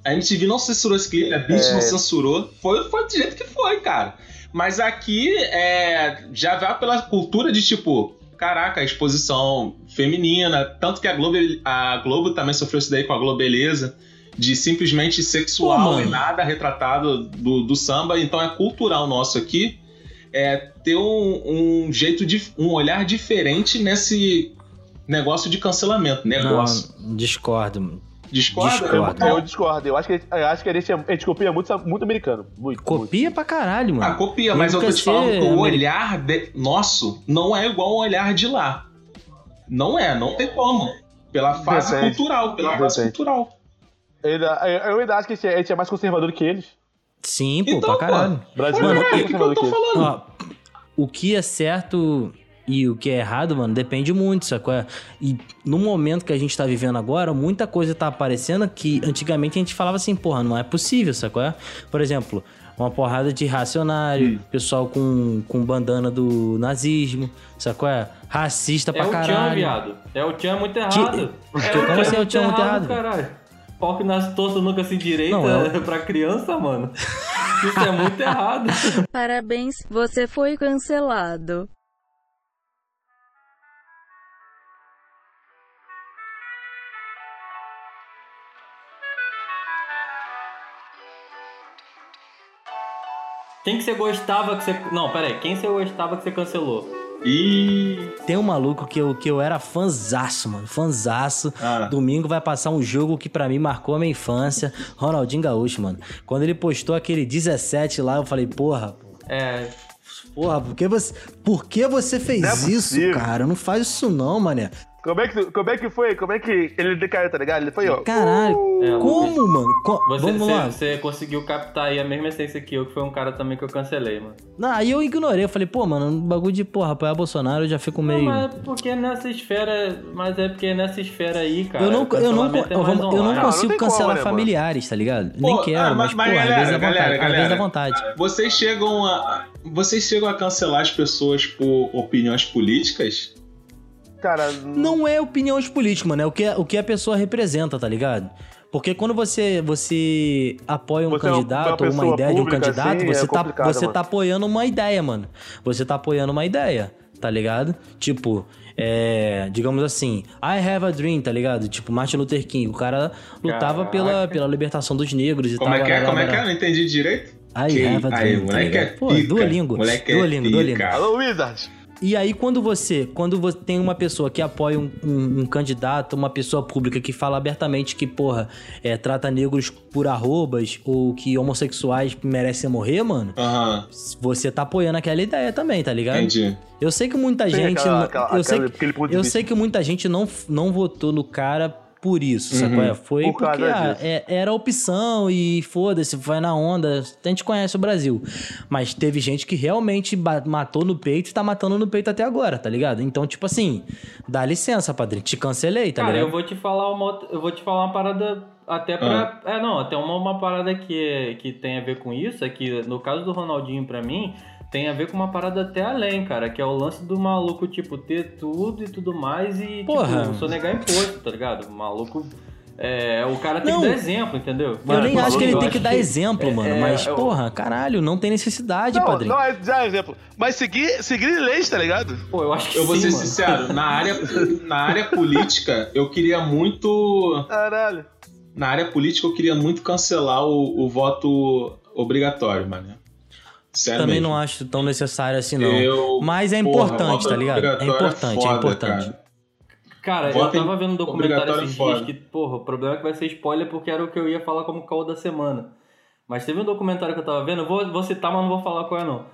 A MTV não censurou esse clipe, a Beat É. não censurou. Foi, foi do jeito que foi, cara. Mas aqui é, já vai pela cultura de tipo, caraca, a exposição feminina. Tanto que a Globo, a Globo também sofreu isso daí com a Globeleza. De simplesmente sexual Pô, e nada retratado do, do samba. Então é cultural nosso aqui é ter um, um jeito de. um olhar diferente nesse negócio de cancelamento. Negócio. Não, discordo. Discorda? discordo. Eu discordo. Eu acho que, eu acho que a, gente, a gente copia muito, muito americano. Muito. muito. Copia pra caralho, mano. Ah, copia, mas eu tô te falando que o olhar de- nosso não é igual ao olhar de lá. Não é, não tem como. Pela fase Depende. cultural, pela fase Depende. cultural. Eu, ainda- eu- eu ainda acho que a gente, é- a gente é mais conservador que eles. Sim, pô, Então, pra caralho. O Brasil Mano, é mais o que, que eu conservador tô que eles. falando? Ó, o que é certo e o que é errado, mano, depende muito, sacou? E no momento que a gente tá vivendo agora, muita coisa tá aparecendo que antigamente a gente falava assim, porra, não é possível, sacou? Por exemplo, uma porrada de racionário, Hum. pessoal com, com bandana do nazismo, sacou? Racista É pra o Tchan, caralho. viado. É o Tchan muito Que- errado. É que- como assim é o Tchan muito errado? caralho. Pau que nas tortas nunca se direita Não, é [laughs] pra criança, mano. Isso é muito errado. [laughs] Parabéns, você foi cancelado. Quem que você gostava que você... Não, pera aí. Quem você gostava que você cancelou? E. Tem um maluco que eu, que eu era fanzaço, mano. Fanzaço. Ah. Domingo vai passar um jogo que pra mim marcou a minha infância. Ronaldinho Gaúcho, mano. Quando ele postou aquele 17 lá, eu falei, porra, É... porra, por que você, por que você fez é isso, cara? Não faz isso não, mané. Como é, que, como é que foi? Como é que ele decaiu, tá ligado? Ele foi, ó. Caralho. É, Como, mano? Co- Você, Vamos você, lá. você conseguiu captar aí a mesma essência que eu, que foi um cara também que eu cancelei, mano. Não, aí eu ignorei. Eu falei, pô, mano, no bagulho de, porra, apoiar Bolsonaro, eu já fico Não, meio... mas é porque nessa esfera. Mas é porque nessa esfera aí, cara. eu não, eu não, é eu, vou- eu não. Não, consigo não tem como, cancelar né, mano? familiares, tá ligado? Nem Pô, quero, ah, mas, mas- pô, mas às galera, vezes dá vontade. galera, às vezes dá vontade. Vocês chegam a. Vocês chegam a cancelar as pessoas por opiniões políticas? Cara, Não é opiniões políticas, mano. É o que, o que a pessoa representa, tá ligado? Porque quando você, você apoia um Você é uma- candidato uma ou uma pessoa ideia de um candidato, assim, você, é tá, você mano. tá apoiando uma ideia, mano. Você tá apoiando uma ideia, tá ligado? Tipo, é, digamos assim, I have a dream, tá ligado? Tipo, Martin Luther King. O cara lutava Caraca. pela, pela libertação dos negros e Como tal. é que é? Como é que é? Não entendi direito. I Que- have a aí, dream, tá moleque é? Pô, Duolingo. moleque é Duolingo, Duolingo. Alô, Wizard. E aí, quando você, quando você tem uma pessoa que apoia um, um- um candidato, uma pessoa pública que fala abertamente que, porra, é, trata negros por arrobas ou que homossexuais merecem morrer, mano, você tá apoiando aquela ideia também, tá ligado? entendi. Eu sei que muita Tem gente. aquela- aquela- eu sei, aquela- que- ponto de eu sei que muita gente não, não votou no cara por isso, Uhum. sacou? É, Foi Por porque ah, é- era opção e foda-se, vai na onda. A gente conhece o Brasil. Mas teve gente que realmente matou no peito e tá matando no peito até agora, tá ligado? Então, tipo assim, dá licença, padrinho. Te cancelei, tá Cara, ligado? eu vou te falar uma eu vou te falar uma parada até pra. É, não, até uma, uma parada que, que tem a ver com isso, é que no caso do Ronaldinho, pra mim, tem a ver com uma parada até além, cara, que é o lance do maluco, tipo, ter tudo e tudo mais e, Porra. tipo, sonegar imposto, tá ligado? O maluco. É, o cara tem Não. que dar exemplo, entendeu? Eu Mano, nem o acho que ele tem eu que dar exemplo, é- mano. é- mas, é porra, caralho, não tem necessidade, Não, padrinho. não é já é exemplo. Mas seguir, seguir leis, tá ligado? Pô, eu acho que Eu vou sim, ser mano. sincero, na área, na área política, eu queria muito. Caralho. Na área política, eu queria muito cancelar o, o voto obrigatório, mano. Também mesmo. não acho tão necessário assim, não. Eu- Mas é Porra, importante, tá ligado? É obrigatório importante, é, foda, importante. cara. Cara, Voto eu tava vendo um documentário esses foda. dias que, porra, o problema é que vai ser spoiler porque era o que eu ia falar como caô da semana. Mas teve um documentário que eu tava vendo, eu vou, vou citar, mas não vou falar qual é não.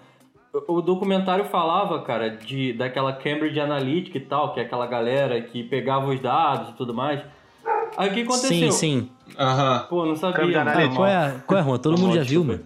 O, o documentário falava, cara, de, daquela Cambridge Analytica e tal, que é aquela galera que pegava os dados e tudo mais. Aí o que aconteceu? Sim, sim. Aham. Pô, não sabia. Cambridge. Ah, Analytica. qual é, qual é, Juan? Todo mundo já viu, mano.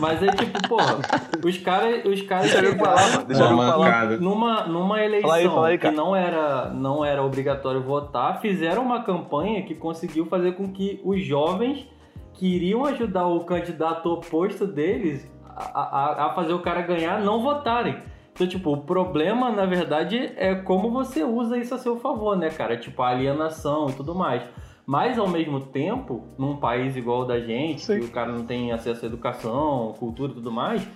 Mas é tipo, porra, os caras os caras Deixa eu pegaram- falar. Deixa eu falar. numa, numa eleição Fala aí, fala aí, que não era, não era obrigatório votar, fizeram uma campanha que conseguiu fazer com que os jovens que iriam ajudar o candidato oposto deles a, a- a fazer o cara ganhar não votarem. Então, tipo, o problema, na verdade, é como você usa isso a seu favor, né, cara? Tipo, a alienação e tudo mais. Mas, ao mesmo tempo, num país igual o da gente, Sim. que o cara não tem acesso à educação, cultura e tudo mais,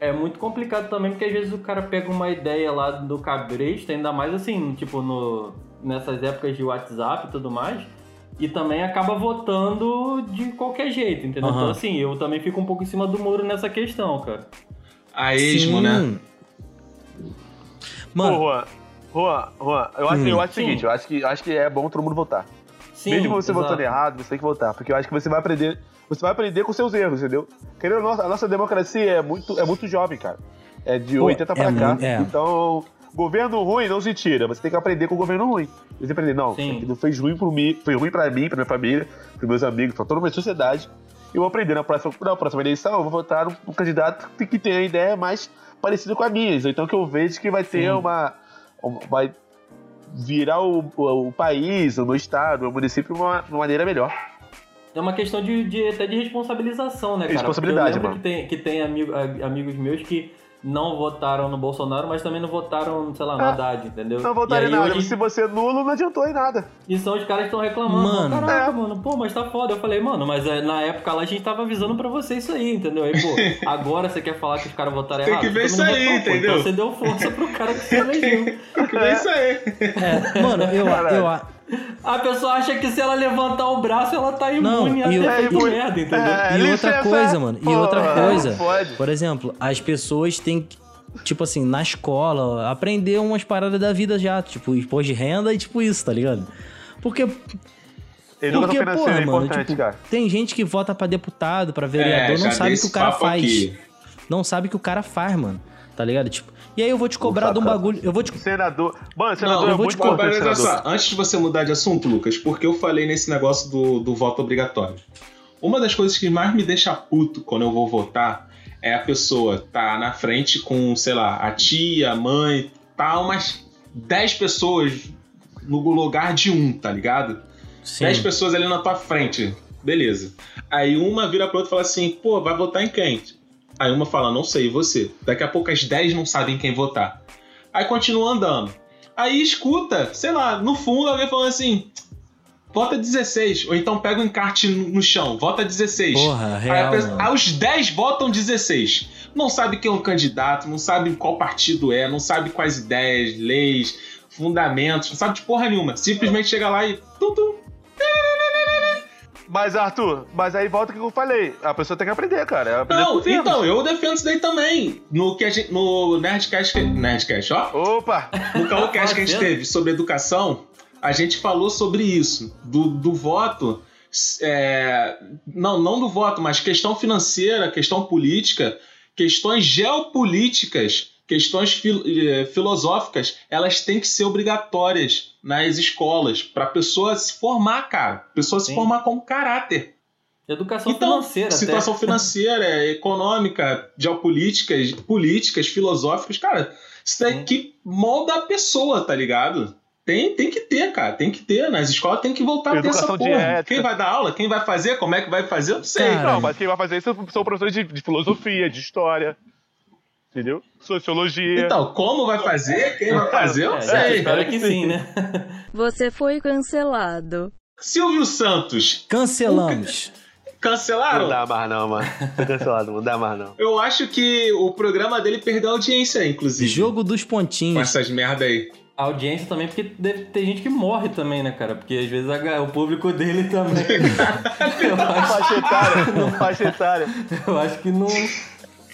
é muito complicado também, porque às vezes o cara pega uma ideia lá do cabresto, ainda mais assim, tipo, no, nessas épocas de WhatsApp e tudo mais, e também acaba votando de qualquer jeito, entendeu? Aham. Então, assim, eu também fico um pouco em cima do muro nessa questão, cara. A esmo, Sim. né? Mano, Pô, Juan, Juan, Juan, eu acho, Hum. eu acho o seguinte, eu acho, que, eu acho que é bom todo mundo votar. Sim, Mesmo você exato. votando errado, você tem que votar, porque eu acho que você vai aprender, você vai aprender com seus erros, entendeu? Querendo ou não, a nossa democracia é muito, é muito jovem, cara. É de Pô, 80 pra é cá. é. Então, governo ruim não se tira, você tem que aprender com o governo ruim. Você aprender, não, não fez ruim por mim, foi ruim pra mim, pra minha família, pros meus amigos, pra toda a minha sociedade. Eu vou aprender na próxima, na próxima eleição, eu vou votar num, num candidato que, que tenha a ideia mais parecida com a minha. Então que eu vejo que vai ter Sim. uma. um- vai virar o, o, o país, o meu estado, o município de uma, de uma maneira melhor. É uma questão de, de- até de responsabilização, né, cara? Responsabilidade, Porque eu lembro mano. que tem, que tem amigo- amigos meus que não votaram no Bolsonaro, mas também não votaram, sei lá, no É. Haddad, entendeu? Não votaria E aí nada. hoje- Se você é nulo, não adiantou em nada. E são os caras que estão reclamando. Mano. Caraca, É. mano, pô, mas tá foda. Eu falei, mano, mas é, na época lá a gente tava avisando pra você isso aí, entendeu? Aí, pô, [laughs] agora você quer falar que os caras votaram Tem errado? que ver isso aí, votou, pô. entendeu? Então você deu força pro cara que você elegeu. [laughs] Tem que ver isso aí. é, [laughs] mano, eu, eu, [laughs] A pessoa acha que se ela levantar o braço, ela tá Não, imune a e ter o- feito imune. merda, entendeu? É, E outra licença. coisa, mano, e Pô, outra coisa. não Pode. Por exemplo, as pessoas têm que, tipo assim, na escola, aprender umas paradas da vida já, tipo, imposto de renda e tipo isso, tá ligado? Porque, Educação porque porra, é mano, tipo, cara. tem gente que vota pra deputado, pra vereador, É, não sabe o que o cara faz. aqui. Não sabe o que o cara faz, mano. Tá ligado? Tipo, e aí eu vou te cobrar de um bagulho, eu vou te Senador. Mano, senador Não, é eu vou muito te Mas senador. só, antes de você mudar de assunto, Lucas, porque eu falei nesse negócio do, do voto obrigatório. Uma das coisas que mais me deixa puto quando eu vou votar é a pessoa tá na frente com, sei lá, a tia, a mãe, tá umas 10 pessoas no lugar de um, tá ligado? Sim. 10 pessoas ali na tua frente. Beleza. Aí uma vira pra outra e fala assim, pô, vai votar em quem? Aí uma fala, não sei, e você? Daqui a pouco as 10 não sabem quem votar. Aí continua andando. Aí escuta, sei lá, no fundo alguém falando assim, vota 16. Ou então pega um encarte no chão, vota 16. Porra, Aí, real, pessoa- mano. aí os 10 votam 16. Não sabe quem é o candidato, não sabe qual partido é, não sabe quais ideias, leis, fundamentos, não sabe de porra nenhuma. Simplesmente chega lá e. Tum, tum. Mas, Arthur, mas aí volta o que eu falei. A pessoa tem que aprender, cara. É aprender Não, então, eu defendo isso daí também. No, que a gente, no Nerdcast, que- Nerdcast, ó. Opa! No Calcast que a gente teve sobre educação, a gente falou sobre isso. Do, do voto. é, não, não do voto, mas questão financeira, questão política, questões geopolíticas questões fil- eh, filosóficas, elas têm que ser obrigatórias nas escolas pra pessoa se formar, cara. A pessoa se Sim. formar como caráter. Educação Então, financeira situação até. financeira, [laughs] econômica, geopolíticas, políticas, filosóficas, cara, isso é Sim. que molda a pessoa, tá ligado? Tem, tem que ter, cara, tem que ter. Nas escolas tem que voltar a ter essa porra. ética. Quem vai dar aula? Quem vai fazer? Como é que vai fazer? Eu não sei. Cara, Não, mas quem vai fazer isso são professores de, de filosofia, de história. Entendeu? Sociologia. Então, como vai fazer? Quem vai fazer? Eu não É, sei. espero que sim, né? [laughs] Você foi cancelado. Silvio Santos, Cancelamos. cancelaram? Não dá mais não, mano. Foi cancelado, não dá mais não. Eu acho que o programa dele perdeu audiência, inclusive. Jogo dos Com pontinhos. essas merda aí. A audiência também, porque deve ter gente que morre também, né, cara? Porque às vezes a- o público dele também. [laughs] eu, acho, Faixa etária, não faixa etária. eu acho que não.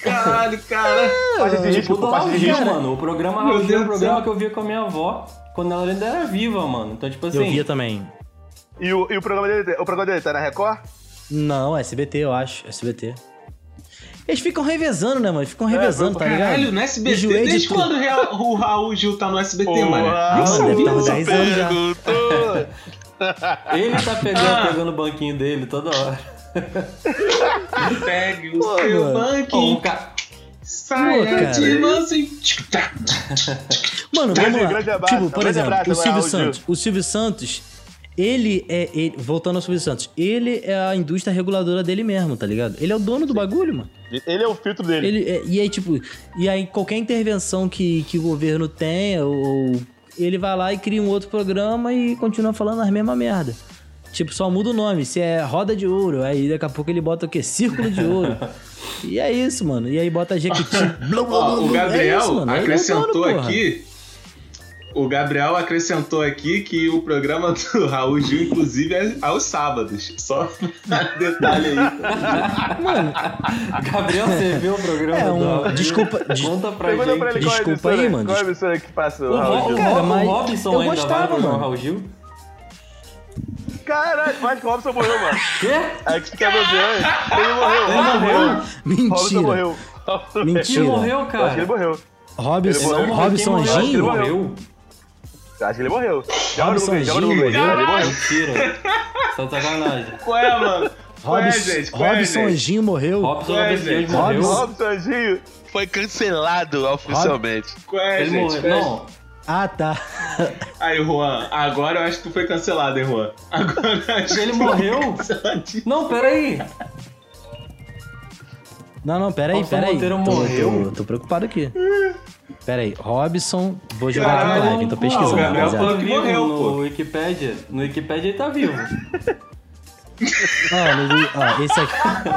Caralho, cara. Faixa de risco, Tipo faixa de Gil, risco. mano. O programa Meu Raul Gil é um do programa que eu via com a minha avó quando ela ainda era viva, mano. Então, tipo Eu assim. via também. E o, e o programa dele, o programa dele tá na Record? Não, SBT, eu acho. SBT. Eles ficam revezando, né, mano? Ficam revezando, tá ligado? Caralho, no SBT. Enjoei Desde quando o Real- o Raul Gil tá no SBT, Nem mano, sabia. deve tá uns 10 anos já. Ele tá pegando, Ah. pegando o banquinho dele toda hora. Pegue o Pô, seu banquinho, saia cara. de. Mano, Grande- vamos lá. abraço, tipo, por exemplo, abraço, o Silvio. Santos. O Silvio Santos, ele é. ele- voltando ao Silvio Santos, ele é a indústria reguladora dele mesmo, tá ligado? Ele é o dono do bagulho, mano. Ele é o filtro dele. Ele, é- e aí, tipo, e aí qualquer intervenção que, que o governo tenha, ou ele vai lá e cria um outro programa e continua falando as mesmas merda. Tipo, só muda o nome. Se é roda de ouro, aí daqui a pouco ele bota o quê? Círculo de ouro. [laughs] e é isso, mano. E aí bota Jequiti. [laughs] o. Gabriel É isso, é acrescentou aqui. O Gabriel acrescentou aqui que o programa [laughs] do Raul Gil, inclusive, é aos sábados. Só detalhe aí. Mano, Gabriel, você viu o programa É, do um- Raul Gil? desculpa- des- Conta pra Pergunta gente. pra ele é Desculpa aí, mano, Qual é a emissora que passa o O, Raul Gil? o, Cara, o Robson eu ainda gostava, vai no mano. Raul Gil? Caralho, o Robson morreu, mano. Quê? É que fica bloqueando. Ele morreu. Ele Robson morreu? Robson Mentira. morreu. Mentira. Ele morreu, Eu acho que cara. ele morreu. Robson, Ele morreu. Robson morreu? Anjinho? Ele morreu? Eu acho que ele morreu. Já Robson Google. morreu? Ele morreu. Mentira. Só sacanagem. Qual é, mano? É, Robson, é, Robson? Anjinho morreu. Robson Robson morreu. Robson- Robson Anjinho. Foi cancelado oficialmente. Qual é, Ele gente? morreu. É? Não, Ah, tá. Aí, Juan, agora eu acho que tu foi cancelado, hein, Juan? Agora eu acho Ele que tu morreu? foi não, peraí. Não, não, peraí, Robson peraí. Monteiro Tô- morreu? Tô, tô preocupado aqui. Peraí, Robson. Vou jogar aqui na live, tô pesquisando, o Gabriel rapaziada. falou que vivo morreu, no pô. Wikipedia. No Wikipedia ele tá vivo. Ó, ó, esse aqui.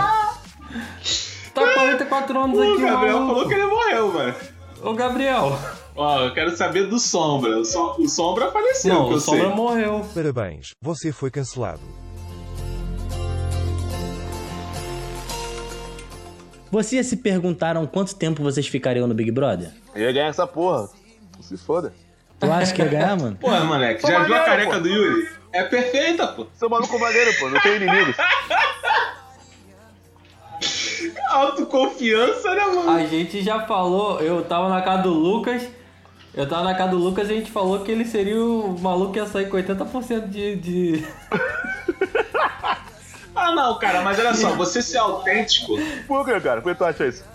Tá 44 anos O aqui, Gabriel maluco. falou que ele morreu, mano. Ô, Gabriel. Ó, eu quero saber do Sombra. O, Som- o Sombra faleceu, Não, que eu o Sombra sei. morreu. Parabéns, você foi cancelado. Vocês se perguntaram quanto tempo vocês ficariam no Big Brother? Eu ia ganhar essa porra. Se foda. Tu acha que ia ganhar, mano? [laughs] Pô, moleque, já viu a careca pô. do Yuri? É perfeita, pô. Seu maluco maneiro, pô. Não tem inimigos. [laughs] Autoconfiança, né, mano? A gente já falou, eu tava na casa do Lucas. Eu tava na casa do Lucas e a gente falou que ele seria o maluco que ia sair com 80% de. de... [laughs] Ah, não, cara, mas olha só, você ser autêntico. Por que, cara? Por que tu acha isso?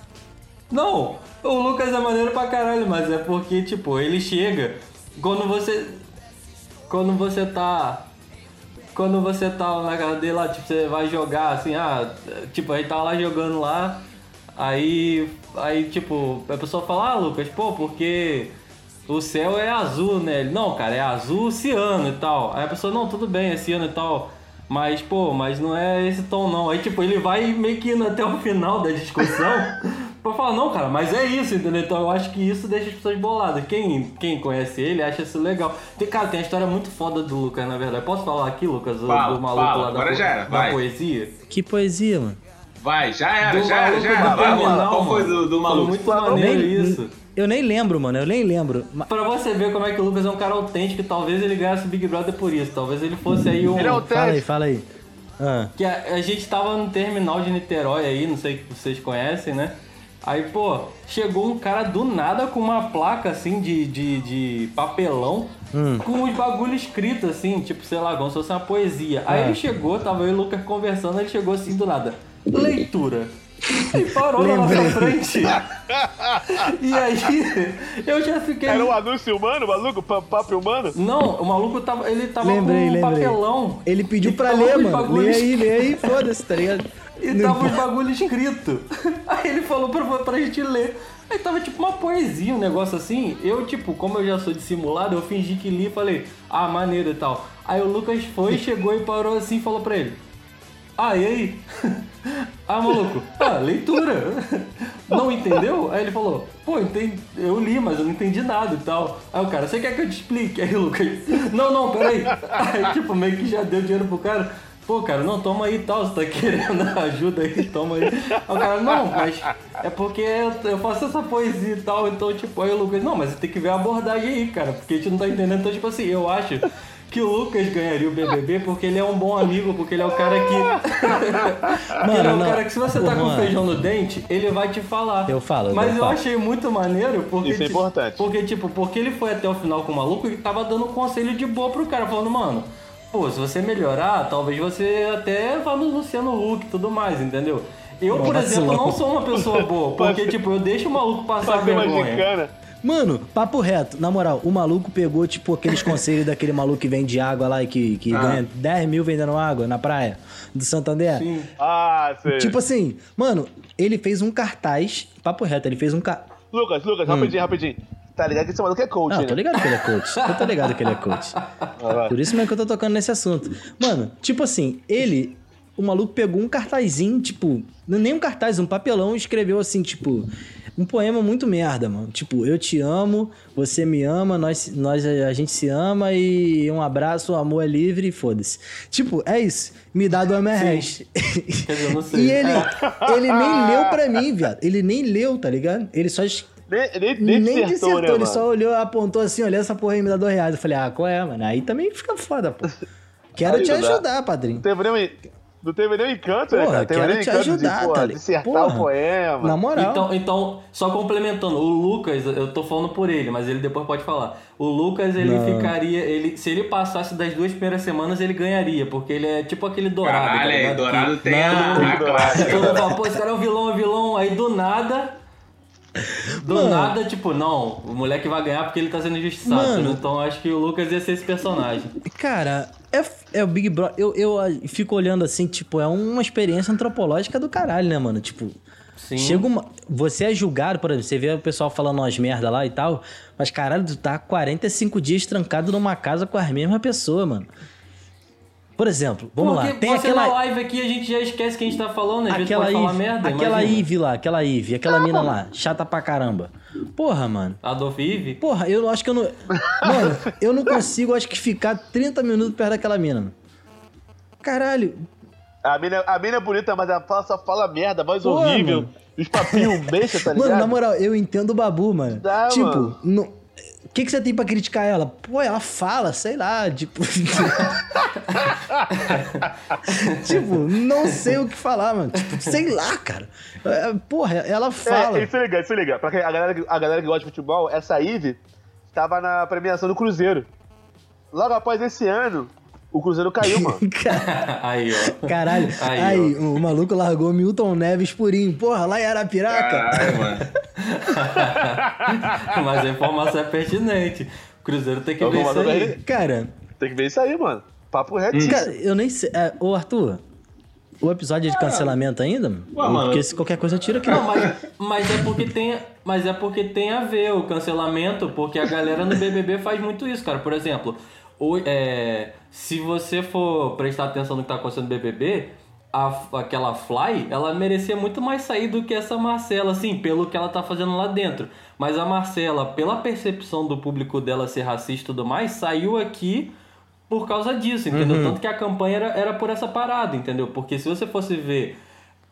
Não, o Lucas é maneiro pra caralho, mas é porque, tipo, ele chega. Quando você. Quando você tá. Quando você tá na casa dele lá, tipo, você vai jogar assim, ah, tipo, a gente tava lá jogando lá, aí. Aí, tipo, a pessoa fala, ah, Lucas, pô, porque o céu é azul, né? Ele, não, cara, é azul oceano e tal. Aí a pessoa, não, tudo bem, esse ano e tal. Mas, pô, mas não é esse tom não. Aí, tipo, ele vai meio que indo até o final da discussão [laughs] pra falar, não, cara, mas é isso, entendeu? Então eu acho que isso deixa as pessoas boladas. Quem, quem conhece ele acha isso legal. Tem, cara, tem a história muito foda do Lucas, na verdade. Posso falar aqui, Lucas? Fala, do maluco fala, lá da, agora po- já era, da poesia? Que poesia, mano. Vai, já era, Do já era, já era. do Vai, terminal, Qual foi do, do Foi maluco? muito maneiro isso. Eu nem lembro, mano. Eu nem lembro. Pra você ver como é que o Lucas é um cara autêntico, talvez ele ganhasse o Big Brother por isso. Talvez ele fosse aí um. Ele é Fala aí, autêntico. fala aí. Ah, Que a, a gente tava no terminal de Niterói aí, não sei se vocês conhecem, né? Aí, pô, chegou um cara do nada com uma placa assim de, de, de papelão Hum. com os bagulho escrito assim, tipo, sei lá, como se fosse uma poesia. Aí É. ele chegou, tava eu e o Lucas conversando, ele chegou assim do nada. Leitura. E parou na nossa frente. [laughs] E aí, eu já fiquei. Era um anúncio humano, maluco? Pa- Papo humano? Não, o maluco tava. Ele tava Lembrei, com um lembrei. papelão. Ele pediu pra ler, mano. bagulhos Lê aí, lê aí, foda-se, tá ligado? [laughs] E Não tava os bagulho escrito. [laughs] Aí ele falou pra, pra gente ler. Aí tava tipo uma poesia, um negócio assim. Eu, tipo, como eu já sou dissimulado, eu fingi que li e falei, ah, maneiro e tal. Aí o Lucas foi, chegou e parou assim e falou pra ele. Ah, e aí? Ah, maluco, ah, leitura. [laughs] Não entendeu? Aí ele falou, pô, entendi, eu li, mas eu não entendi nada e tal. Aí o cara, você quer que eu te explique? [laughs] Aí o Lucas, não, não, peraí. [laughs] Aí, tipo, meio que já deu dinheiro pro cara. Pô, cara, não, toma aí e tal, você tá querendo ajuda aí, toma aí. Aí o cara, não, mas é porque eu, faço essa poesia e tal, então, tipo, aí o Lucas, não, mas você tem que ver a abordagem aí, cara, porque a gente não tá entendendo. Então, tipo assim, eu acho que o Lucas ganharia o BBB porque ele é um bom amigo, porque ele é o cara que. [laughs] Porque ele é o não. cara que se você tá com Mano. feijão no dente, ele vai te falar. Eu falo, Mas eu eu falo. achei muito maneiro porque. Isso é importante. Porque, tipo, porque ele foi até o final com o maluco e tava dando conselho de boa pro cara, falando, mano, pô, se você melhorar, talvez você até vá no Luciano Huck e tudo mais, entendeu? Eu, por exemplo, não sou uma pessoa boa, [laughs] porque, tipo, eu deixo o maluco passar vergonha. Mano, papo reto, na moral, o maluco pegou, tipo, aqueles [laughs] conselhos daquele maluco que vende água lá e que, que Ah. ganha 10 mil vendendo água na praia do Santander. Sim. Ah, sei. Tipo assim, mano, ele fez um cartaz, papo reto, ele fez um ca... Lucas, Lucas, rapidinho, rapidinho. Tá ligado que esse maluco é coach, Não, né? tô ligado que ele é coach. Eu tô ligado que ele é coach. [laughs] Por isso mesmo que eu tô tocando nesse assunto. Mano, tipo assim, ele, o maluco pegou um cartazinho, tipo, nem um cartaz, um papelão e escreveu assim, tipo, um poema muito merda, mano. Tipo, eu te amo, você me ama, nós, nós a gente se ama e um abraço, o amor é livre e foda-se. Tipo, é isso. Me dá do merréis. Quer dizer, eu não [laughs] sei. E ele, ele nem leu pra mim, viado. Ele nem leu, tá ligado? Ele só Nem, nem, nem, nem dissertou, dissertou, né, ele mano? só olhou, apontou assim, olha essa porra aí, me dá dois reais. Eu falei, ah, qual é, mano? Aí também fica foda, pô. [laughs] Quero Aí te dá. ajudar, padrinho. Não teve nenhum, não teve nenhum encanto, né, Porra, cara? Teve te encanto ajudar, de, porra, tá dissertar Porra. o poema. Na moral. Então, então, só complementando, o Lucas, eu tô falando por ele, mas ele depois pode falar. O Lucas, ele Não. ficaria. Ele, se ele passasse das duas primeiras semanas, ele ganharia, porque ele é tipo aquele dourado. tá Caralho, ligado? Dourado Que- tem a, Não, a classe. Todo mundo fala, pô, esse cara é um vilão, é um vilão. Aí do nada. Do Mano. nada, tipo, não, o moleque vai ganhar porque ele tá sendo injustiçado. Mano. Então acho que o Lucas ia ser esse personagem. Cara, é, é o Big Brother. Eu, eu ah, fico olhando assim, tipo, é uma experiência antropológica do caralho, né, mano? Tipo, Sim. chega uma. Você é julgado, por exemplo, você vê o pessoal falando umas merda lá e tal, mas caralho, tu tá 45 dias trancado numa casa com as mesmas pessoas, mano. Por exemplo, vamos Porque lá, tem você aquela. live aqui a gente já esquece que a gente tá falando, às vezes Aquela pode falar Ive, merda. aquela imagina. Ive lá, aquela Ive, aquela mina lá, chata pra caramba. Porra, mano. Adolf Ive? Porra, eu acho que eu não. Mano, eu não consigo, acho que ficar 30 minutos perto daquela mina, mano. Caralho. A mina, a mina é bonita, mas ela fala, só fala merda, voz Pô, horrível. mano. Os papinhos besta, tá ligado? Mano, na moral, eu entendo o Babu, mano. Dá, tipo, mano. no- o que, que você tem pra criticar ela? Pô, ela fala, sei lá, tipo. [laughs] tipo, não sei o que falar, mano. Tipo, sei lá, cara. É, Porra, ela fala. É, e se liga, se liga. Pra quem- a, galera, que- a galera que gosta de futebol, essa Ive tava na premiação do Cruzeiro. Logo após esse ano, o Cruzeiro caiu, mano. [laughs] [laughs] Aí, ó. Caralho. Aí, Aí, o maluco largou Milton Neves purinho. Porra, lá em Arapiraca. Caralho, mano. [laughs] Mas a informação é pertinente. O Cruzeiro tem que Eu ver vou isso aí. ele. Cara, Tem que ver isso aí, mano. Papo reto. cara, eu nem sei. É, ô, Arthur, o episódio é de cancelamento ainda? Ué, mano. Porque se qualquer coisa eu tiro aqui. Não, mas, mas é porque tem, mas é porque tem a ver o cancelamento, porque a galera no BBB faz muito isso, cara. Por exemplo, o- é, se você for prestar atenção no que tá acontecendo no BBB, a- aquela Fly, ela merecia muito mais sair do que essa Marcela, assim, pelo que ela tá fazendo lá dentro. Mas a Marcela, pela percepção do público dela ser racista e tudo mais, saiu aqui por causa disso, entendeu? Tanto que a campanha era, era por essa parada, entendeu? Porque se você fosse ver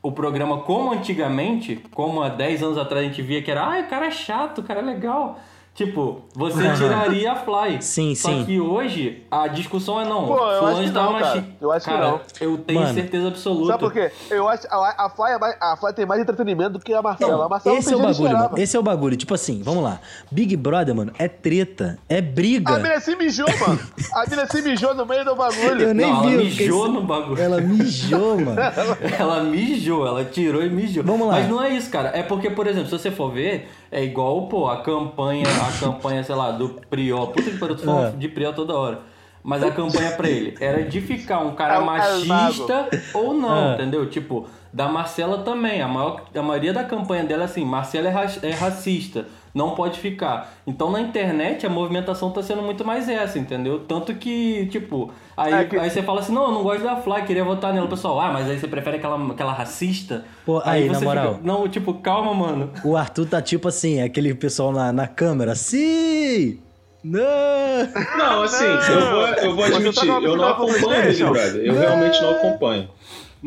o programa como antigamente, como há 10 anos atrás a gente via que era, ah, o cara é chato, o cara é legal. Tipo, você tiraria a Fly. Sim, Só sim. que hoje a discussão é não. Pô, eu fulano acho que tá não, cara. Eu acho que Cara, não. Eu tenho Mano. certeza absoluta. Sabe por quê? Eu acho a, a, Fly é mais- a Fly tem mais entretenimento do que a Marcela. a Marcela Esse é o não bagulho, mano. Esse é o bagulho. Tipo assim, vamos lá. Big Brother, mano, é treta, é A briga. mina se mijou, mano. A mina se mijou no meio do bagulho. Eu nem Não, vi. ela mijou no bagulho. Ela mijou, [laughs] mano. Ela mijou, ela tirou e mijou. Vamos lá. Mas não é isso, cara. É porque, por exemplo, se você for ver, é igual, pô, a campanha, a campanha, sei lá, do Priol. Puta que pariu, tô falando É. de Priol toda hora. Mas a campanha pra ele era de ficar um cara é o machista ou não, É. entendeu? Tipo, da Marcela também. A, maior, a maioria da campanha dela é assim, Marcela é, ra- é racista, não pode ficar. Então na internet a movimentação tá sendo muito mais essa, entendeu? Tanto que, tipo, aí, É que- aí você fala assim, não, eu não gosto da Fly, queria votar nela. O pessoal, ah, mas aí você prefere aquela, aquela racista? Pô, aí, na você moral. fica, não, tipo, calma, mano. O Arthur tá tipo assim, aquele pessoal na, na câmera. Sim! Não! Não, assim, eu vou, eu vou tá admitir, eu não final do acompanho Big? Brother. Eu realmente não acompanho.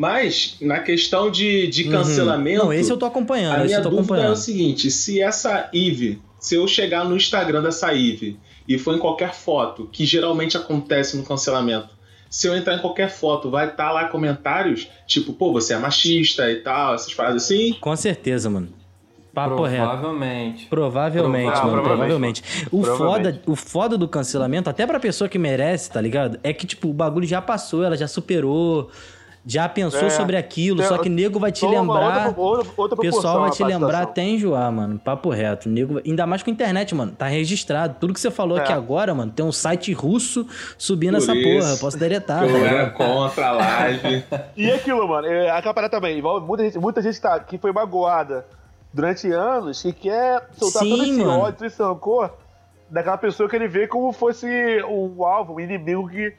Mas, na questão de, de cancelamento. Não, esse eu tô acompanhando, A minha eu tô dúvida é o seguinte: se essa Eve, se eu chegar no Instagram dessa Eve e for em qualquer foto, que geralmente acontece no cancelamento, se eu entrar em qualquer foto, vai estar lá comentários tipo, pô, você é machista e tal, essas paradas assim. Com certeza, mano. Papo reto. Provavelmente. Provavelmente, Prova- mano, provavelmente. provavelmente. O Provavelmente. foda, o foda do cancelamento, até pra pessoa que merece, tá ligado? É que, tipo, o bagulho já passou, ela já superou, já pensou É. sobre aquilo, Tem- só que nego vai te lembrar. outra- outra- outra O pessoal vai a te lembrar até enjoar, mano. Papo reto. Nego, ainda mais com internet, mano. Tá registrado. Tudo que você falou É. aqui agora, mano, tem um site russo subindo Por essa isso porra. Eu posso deletar, eu tá era contra a live. [laughs] E aquilo, mano, é, a parada também, muita gente, muita gente tá, que foi magoada durante anos e quer soltar Sim, todo esse mano. ódio, esse rancor daquela pessoa que ele vê como fosse um alvo, um inimigo que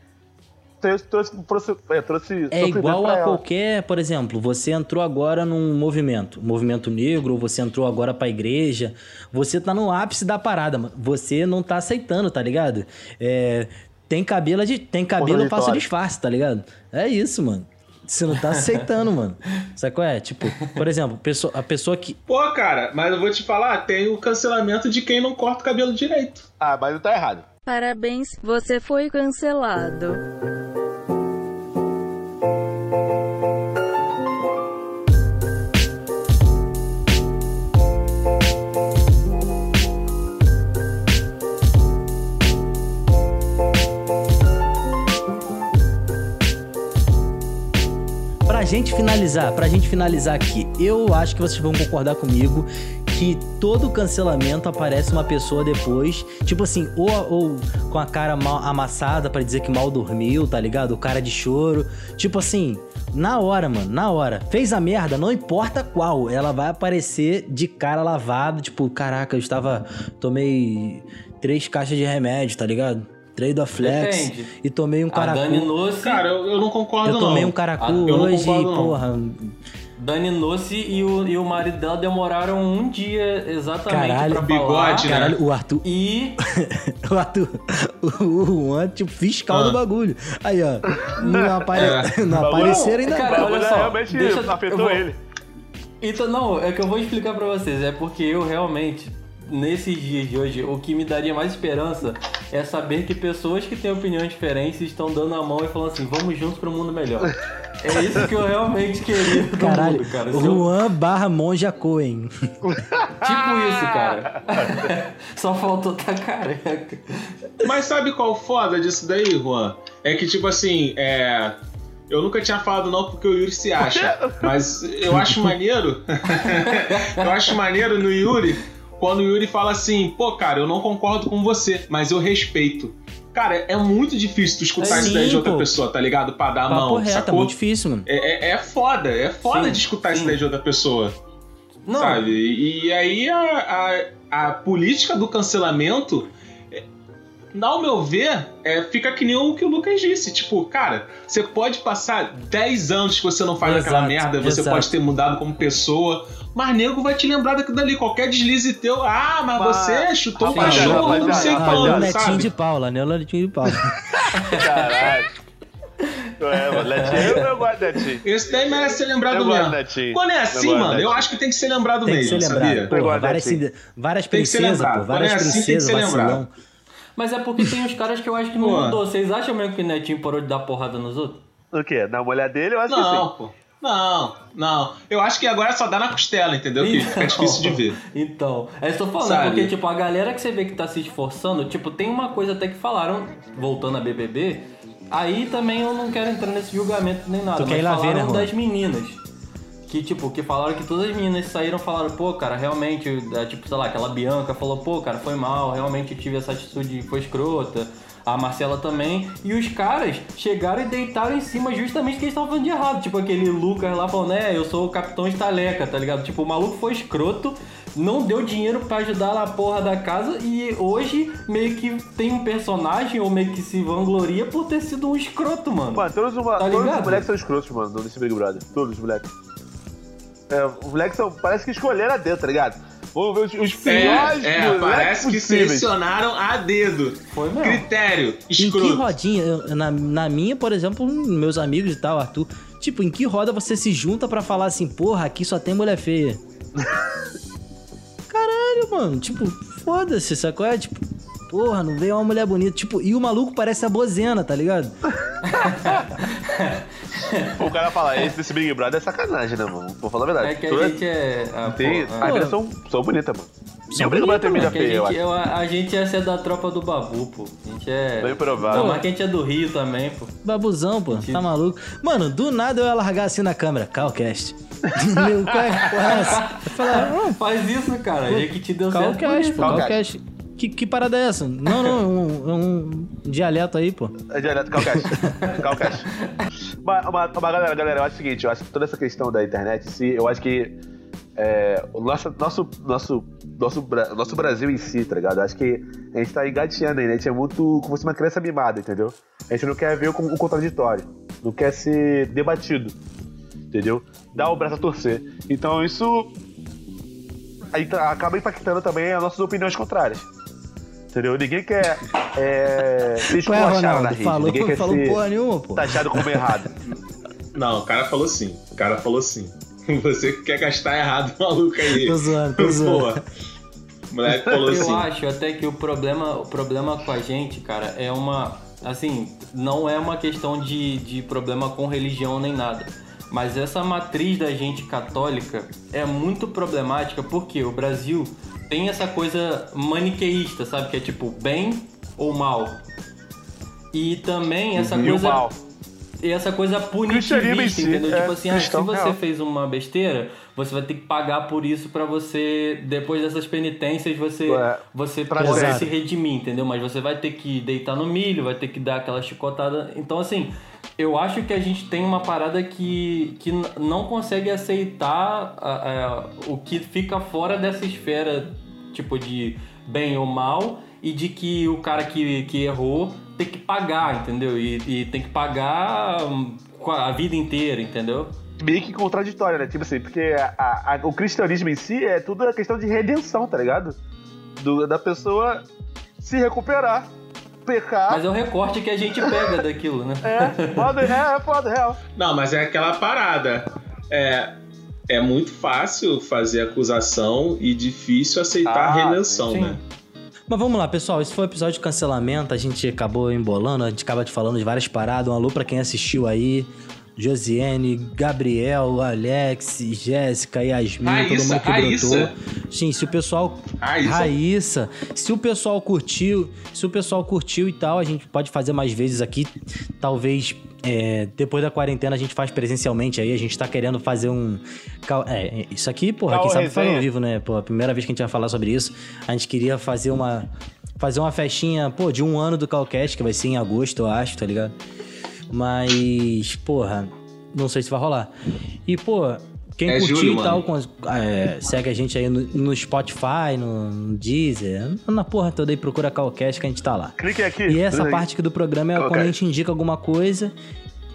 trouxe, trouxe, trouxe, é, trouxe É igual a ela. qualquer, por exemplo, você entrou agora num movimento, movimento negro, você entrou agora pra igreja, você tá no ápice da parada, mano. Você não tá aceitando, tá ligado? É, tem cabelo, de, tem cabelo, eu faço disfarce, tá ligado? É isso, mano. Você não tá [laughs] aceitando, mano. Sabe qual é? Tipo, por exemplo, pessoa- a pessoa que. Pô, cara, mas eu vou te falar, tem o cancelamento de quem não corta o cabelo direito. Ah, mas tá errado. Parabéns, você foi cancelado. Gente finalizar, pra gente finalizar aqui, eu acho que vocês vão concordar comigo que todo cancelamento aparece uma pessoa depois, tipo assim, ou, ou com a cara mal amassada pra dizer que mal dormiu, tá ligado? O cara de choro. Tipo assim, na hora, mano, na hora. Fez a merda, não importa qual, ela vai aparecer de cara lavada, tipo, caraca, eu estava. Tomei três caixas de remédio, tá ligado? Três do Flex Depende. e tomei um A Dani caracu. Nossi, Cara, eu, eu não concordo Eu tomei não. um caracu Ah, eu não hoje, não. porra. Dani Nossi e o, e o marido dela demoraram um dia exatamente Caralho, pra bigode, falar. né? Caralho, o Arthur. E [laughs] O Arthur, o Juan, tipo, fiscal Ah. do bagulho. Aí, ó. Não, apare... [laughs] É. não apareceram ainda. Cara, o olha só, realmente deixa eu- afetou vou- ele. Então, não, é que eu vou explicar pra vocês. É porque eu realmente, nesses dias de hoje, o que me daria mais esperança é saber que pessoas que têm opiniões diferentes estão dando a mão e falando assim, vamos juntos para um mundo melhor. [laughs] É isso que eu realmente queria do Caralho, mundo, cara. Se eu- Juan barra Monja Coen. [laughs] Tipo isso, cara. [laughs] Só faltou tá careca. Mas sabe qual o foda disso daí, Juan? É que, tipo assim, é. Eu nunca tinha falado não porque o Yuri se acha. Mas eu acho maneiro. eu acho maneiro no Yuri quando o Yuri fala assim, pô, cara, eu não concordo com você, mas eu respeito. Cara, é muito difícil tu escutar É, isso daí de sim, outra pô. pessoa, tá ligado? Pra dar a Papo mão, reto, é sacou? muito difícil, mano. É, é, é foda, é foda Sim, de escutar isso sim. daí de outra pessoa. Não, Sabe? E, e aí a, a, a política do cancelamento, é, ao meu ver, é, fica que nem o que o Lucas disse. Tipo, cara, você pode passar 10 anos que você não faz Exato, aquela merda, você exato. pode ter mudado como pessoa, mas nego vai te lembrar daquilo dali. Qualquer deslize teu, ah, mas Mas- você chutou um Rapaziada, cachorro, não sei Ah, quando, Netinho sabe? de Paula, né? Leon Netinho de Paula. Caralho. É, mano, Netinho, eu, eu gosto de Netinho. Esse daí merece ser lembrado Eu gosto mesmo. do Netinho. Quando é assim, gosto mano, eu Netinho. acho que tem que ser lembrado Tem que mesmo, ser lembrado. sabia? Porra, gosto várias, assim. cinde- várias Tem que ser princesas, lembrado. pô. Várias Quando é assim, tem que princesas, ser lembrado. vacilão. Mas é porque tem uns caras que eu acho que não Pô. mudou. Vocês acham mesmo que o Netinho parou de dar porrada nos outros? O quê? Na mulher dele, eu acho Não, que pô. Não, não. Eu acho que agora só dá na costela, entendeu? Que fica difícil de ver. [laughs] Então, é isso que eu tô falando, Sabe? porque, tipo, a galera que você vê que tá se esforçando, tipo, tem uma coisa até que falaram, voltando a BBB, aí também eu não quero entrar nesse julgamento nem nada, Tu quer ir lá ver, falaram né, Juan? das meninas. Que, tipo, que falaram que todas as meninas saíram e falaram, pô, cara, realmente, é, tipo, sei lá, aquela Bianca falou, pô, cara, foi mal, realmente tive essa atitude, foi escrota. A Marcela também. E os caras chegaram e deitaram em cima justamente que eles estavam falando de errado. Tipo aquele Lucas lá falando, né, eu sou o Capitão Estaleca, tá ligado? Tipo, o maluco foi escroto, não deu dinheiro pra ajudar na porra da casa e hoje meio que tem um personagem ou meio que se vangloria por ter sido um escroto, mano. Mano, todos, os- Tá todos os moleques são escrotos, mano, nesse Big Brother. Todos os moleques. É, os moleques são. Parece que escolheram a dedo, tá ligado? Vamos ver os, os piores É, é parece que possíveis. selecionaram a dedo. Foi mesmo. Critério, Em que escroto. rodinha? Eu- Na, na minha, por exemplo, meus amigos e tal, Arthur. Tipo, em que roda você se junta pra falar assim, porra, aqui só tem mulher feia? [laughs] Caralho, mano. Tipo, foda-se, sacou? É tipo, porra, não veio uma mulher bonita. Tipo, e o maluco parece a bozena, tá ligado? O cara fala, esse desse Big Brother é sacanagem, né, mano? Vou falar a verdade. É que a Toda- gente é. ah, Tem, pô, as ah, são, são bonitas, mano. São o bonitas, mídia que a, feia, eu gente, acho. eu- a, a gente ia ser da tropa do Babu, pô. A gente é. Bem provável. Não, mas que a gente é do Rio também, pô. Babuzão, pô, tá maluco. Mano, do nada eu ia largar assim na câmera, Calcast. [laughs] Meu, qual é é falava, "Ah, Faz isso, cara. A gente te deu certo. Calcast, pô, Calcast. Que, que parada é essa? Não, não, é um, é um dialeto aí, pô. É direto, Calcash. [laughs] Calcash. mas, mas, mas, galera, galera, eu acho o seguinte, eu acho que toda essa questão da internet, em si, eu acho que é, o nosso, nosso, nosso, nosso, nosso Brasil em si, tá ligado? Eu acho que a gente tá engateando aí, né? A gente é muito como se fosse uma criança mimada, entendeu? A gente não quer ver o, o contraditório, não quer ser debatido, entendeu? Dá o braço a torcer. Então isso aí acaba impactando também as nossas opiniões contrárias. Entendeu? Ninguém quer é, Qual é, esculachado na rede. Falou, Ninguém quer falou ser porra nenhuma, pô. taxado como errado. Não, o cara falou sim. O cara falou sim. [laughs] Você que quer gastar errado, [laughs] maluco aí. Tô zoando, tô zoando. Porra. O moleque falou Eu assim. acho até que o problema, o problema com a gente, cara, é uma. Assim, não é uma questão de, de problema com religião nem nada. Mas essa matriz da gente católica é muito problemática porque o Brasil tem essa coisa maniqueísta, sabe? Que é tipo bem ou mal. E também essa E coisa. mal. E essa coisa punitivista, si, entendeu? é tipo assim, ah, se você real. fez uma besteira, você vai ter que pagar por isso pra você, depois dessas penitências, você, É, você sempre. se redimir, entendeu? Mas você vai ter que deitar no milho, vai ter que dar aquela chicotada. Então, assim, eu acho que a gente tem uma parada que, que não consegue aceitar ah, ah, o que fica fora dessa esfera, tipo, de bem ou mal, e de que o cara que, que errou tem que pagar, entendeu? E, e tem que pagar hum, com a vida inteira, entendeu? Meio que contraditório, né? Tipo assim, porque a- a- o cristianismo em si é tudo a questão de redenção, tá ligado? Do- da pessoa se recuperar, pecar. Mas é o recorte que a gente pega daquilo, né? É, foda, é, é foda, real. Não, mas é aquela parada. É, é muito fácil fazer acusação e difícil aceitar Ah, a redenção, sim. né? Mas vamos lá, pessoal. Esse foi o episódio de cancelamento. A gente acabou embolando, a gente acaba te falando de várias paradas. Um alô pra quem assistiu aí. Josiane, Gabriel, Alex, Jéssica, Yasmin, todo Raíssa, mundo que Raíssa. brotou. Sim, se o pessoal. Raíssa. Raíssa. Se o pessoal curtiu, se o pessoal curtiu e tal, a gente pode fazer mais vezes aqui. Talvez é, depois da quarentena a gente faz presencialmente aí. A gente tá querendo fazer um. É, isso aqui, porra, Cal quem sabe fala ao vivo, né? Pô, a primeira vez que a gente vai falar sobre isso. A gente queria fazer uma. Fazer uma festinha, pô, de um ano do Calcast, que vai ser em agosto, eu acho, tá ligado? Mas, porra, não sei se vai rolar. E, pô, quem É curtiu julho, e tal, com- é, segue a gente aí no, no Spotify, no, no Deezer, na porra toda aí, procura Calcast que a gente tá lá. Clique aqui. E essa parte aqui do programa é Calcast. quando a gente indica alguma coisa.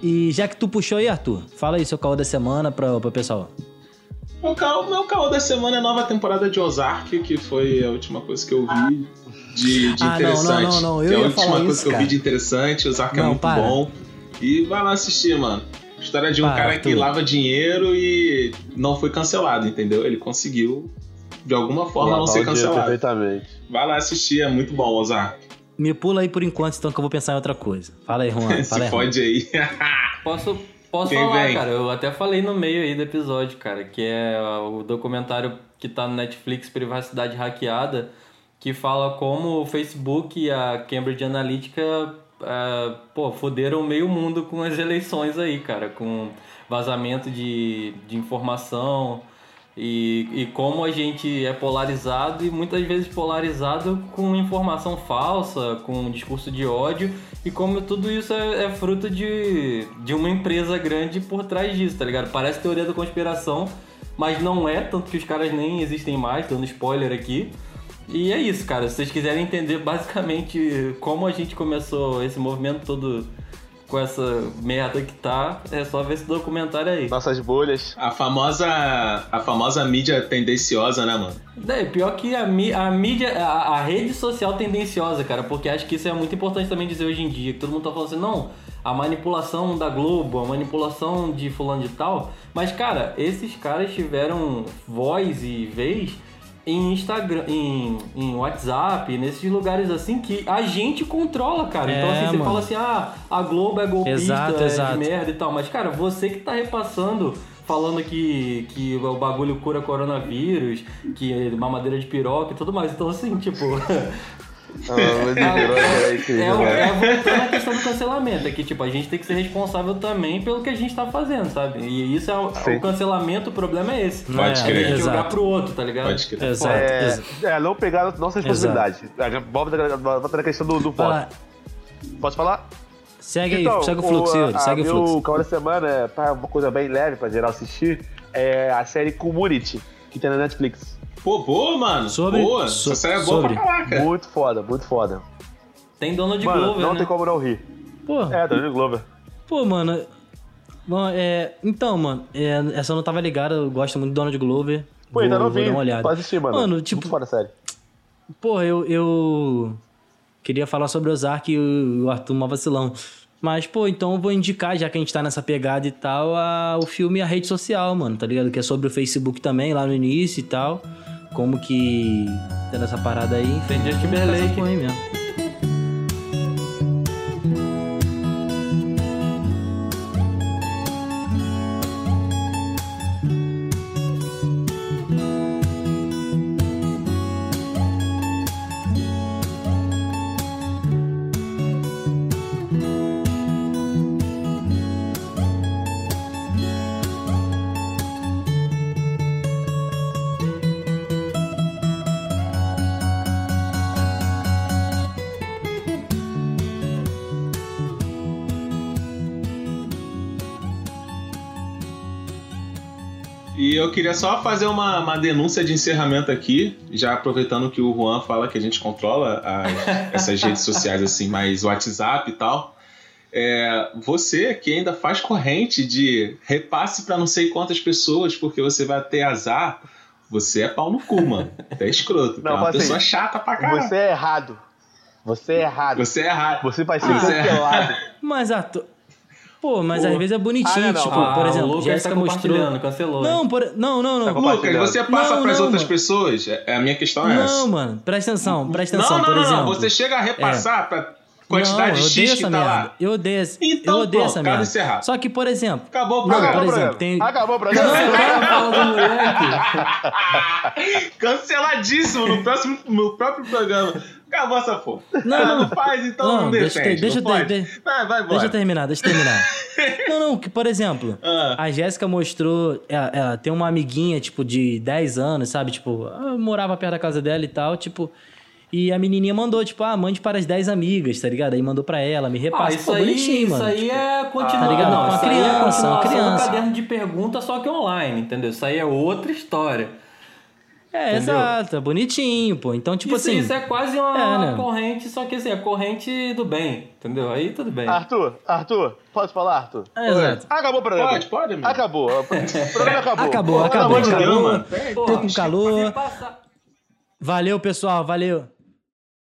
E já que tu puxou aí, Arthur, fala aí seu caô da semana pra, pro pessoal. O caô- meu caô da semana é a nova temporada de Ozark, que foi a última coisa que eu vi de, de Ah, não, não, interessante. não, não, eu é a última coisa isso, que eu vi de interessante. Ozark é Não, muito para. bom. E vai lá assistir, mano. História de um Para, cara que lava dinheiro e não foi cancelado, entendeu? Ele conseguiu, de alguma forma, não ser cancelado. Perfeitamente. Vai lá assistir, é muito bom, Ozar. Me pula aí por enquanto, então, que eu vou pensar em outra coisa. Fala aí, Juan. [laughs] Fala Se aí, Juan. fode aí. [laughs] Posso, posso Quem falar, vem? cara. Eu até falei no meio aí do episódio, cara, que é o documentário que tá no Netflix, Privacidade Hackeada, que fala como o Facebook e a Cambridge Analytica, é, pô, foderam meio mundo com as eleições aí, cara, com vazamento de, de informação e, e como a gente é polarizado e muitas vezes polarizado com informação falsa, com discurso de ódio e como tudo isso é, é fruto de, de uma empresa grande por trás disso, tá ligado? Parece teoria da conspiração, mas não é, tanto que os caras nem existem mais, dando spoiler aqui. E é isso, cara. Se vocês quiserem entender basicamente como a gente começou esse movimento todo com essa merda que tá, é só ver esse documentário aí. Nossas bolhas. A famosa, a famosa mídia tendenciosa, né, mano? É, pior que a, a mídia, a, a rede social tendenciosa, cara, porque acho que isso é muito importante também dizer hoje em dia, que todo mundo tá falando assim, não, a manipulação da Globo, a manipulação de fulano de tal, mas, cara, esses caras tiveram voz e vez em Instagram, em, em WhatsApp, nesses lugares assim que a gente controla, cara. então, É, assim, você mano. fala assim, ah, a Globo é golpista, Exato, é exato. de merda e tal, mas, cara, você que tá repassando falando que, que o bagulho cura coronavírus, que é mamadeira de piroca e tudo mais. Então, assim, tipo. [laughs] De piroca é É, o- cara. é voltando à questão do cancelamento, é que tipo, a gente tem que ser responsável também pelo que a gente tá fazendo, sabe? E isso é o, Sim. o cancelamento, o problema é esse. Pode é, crer. É de jogar exato. pro outro, tá ligado? Pode crer. Exato, É, exato. é, não pegar a nossa responsabilidade. É, Volta na- volta na questão do, do voto. Fala, Posso falar? segue Então, aí, segue o fluxo, a- segue o fluxo. calor da semana, é, pra uma coisa bem leve pra geral assistir, é a série Community, que tem na Netflix. Pô, boa, mano. Sobre- boa. so- Essa série é boa sobre. pra caraca. Muito foda, muito foda. Tem Donald Mano, Glover, não né? tem como não rir. Pô, É, Donald Glover. pô, mano. Bom, é, então, mano, é, essa eu não tava ligada, eu gosto muito do Donald Glover. Pô, ainda não vou vi. dar uma olhada. Pode assistir, mano. Mano, tipo, Muito foda a série. Porra, eu, eu queria falar sobre Ozark e o, o Arthur Mó Vacilão. Mas, pô, então eu vou indicar, já que a gente tá nessa pegada e tal, a- o filme A Rede Social, mano, tá ligado? Que é sobre o Facebook também, lá no início e tal. Como que. Tendo essa parada aí. Tem Justin Essa Timberlake. porra aí mesmo. E eu queria só fazer uma, uma denúncia de encerramento aqui, já aproveitando que o Juan fala que a gente controla as- [laughs] essas redes sociais assim, mais WhatsApp e tal. É, você que ainda faz corrente de repasse para não sei quantas pessoas porque você vai ter azar, você é pau no cu, mano. Até escroto. Não, é uma assim, pessoa chata pra caralho. Você é errado. Você é errado. Você é errado. Você vai ser Você é cancelado. [laughs] Mas, Arthur. Pô, mas Pô. às vezes é bonitinho, Ah, não, tipo, não. por Ah, exemplo, Jéssica tá mostrou. cancelou. Não, por... não, não, não. Tá Lucas, você passa Não, para as não, outras mano. pessoas. É, a minha questão é essa. Não, mano, presta atenção, presta não, atenção, não, por não, exemplo. não. Você chega a repassar pra quantidade não, odeio X que tá merda. lá. Eu odeio, essa- Então, eu odeio pronto, essa merda. encerrado. Só que, por exemplo. Acabou o Não, programa. por Acabou o exemplo, programa. tem. Acabou o programa. O cara fala do moleque. [laughs] Canceladíssimo no, próximo, no próprio programa. Acabou essa porra. Não, Ah, não. faz, então não, Não, deixa eu defende. deixa não pode? de- Vai, vai. Deixa eu terminar, deixa eu terminar. [laughs] não, não, que, por exemplo, Ah. a Jéssica mostrou. Ela, ela tem uma amiguinha, tipo, de 10 anos, sabe? Tipo, eu morava perto da casa dela e tal, tipo. E a menininha mandou, tipo, ah, mande para as 10 amigas, tá ligado? Aí mandou pra ela, me Ah, repassa. isso Pô, aí, bonitinho, isso mano. aí Tipo, é continuação. tá ligado? Não, Uma isso aí é criança, uma continuação do criança. caderno de pergunta, só que online, entendeu? Isso aí é outra história. É, entendeu? exato, é bonitinho, pô. Então, tipo isso, assim. isso é quase uma, é, né? corrente, só que assim, é corrente do bem, entendeu? Aí tudo bem. Arthur, Arthur, posso falar, Arthur? É, exato. Acabou o programa. Pode, pode, amigo. Acabou. O programa acabou. [laughs] Acabou, acabou, Deus, acabou. mano. Tô com calor. Valeu, pessoal, valeu.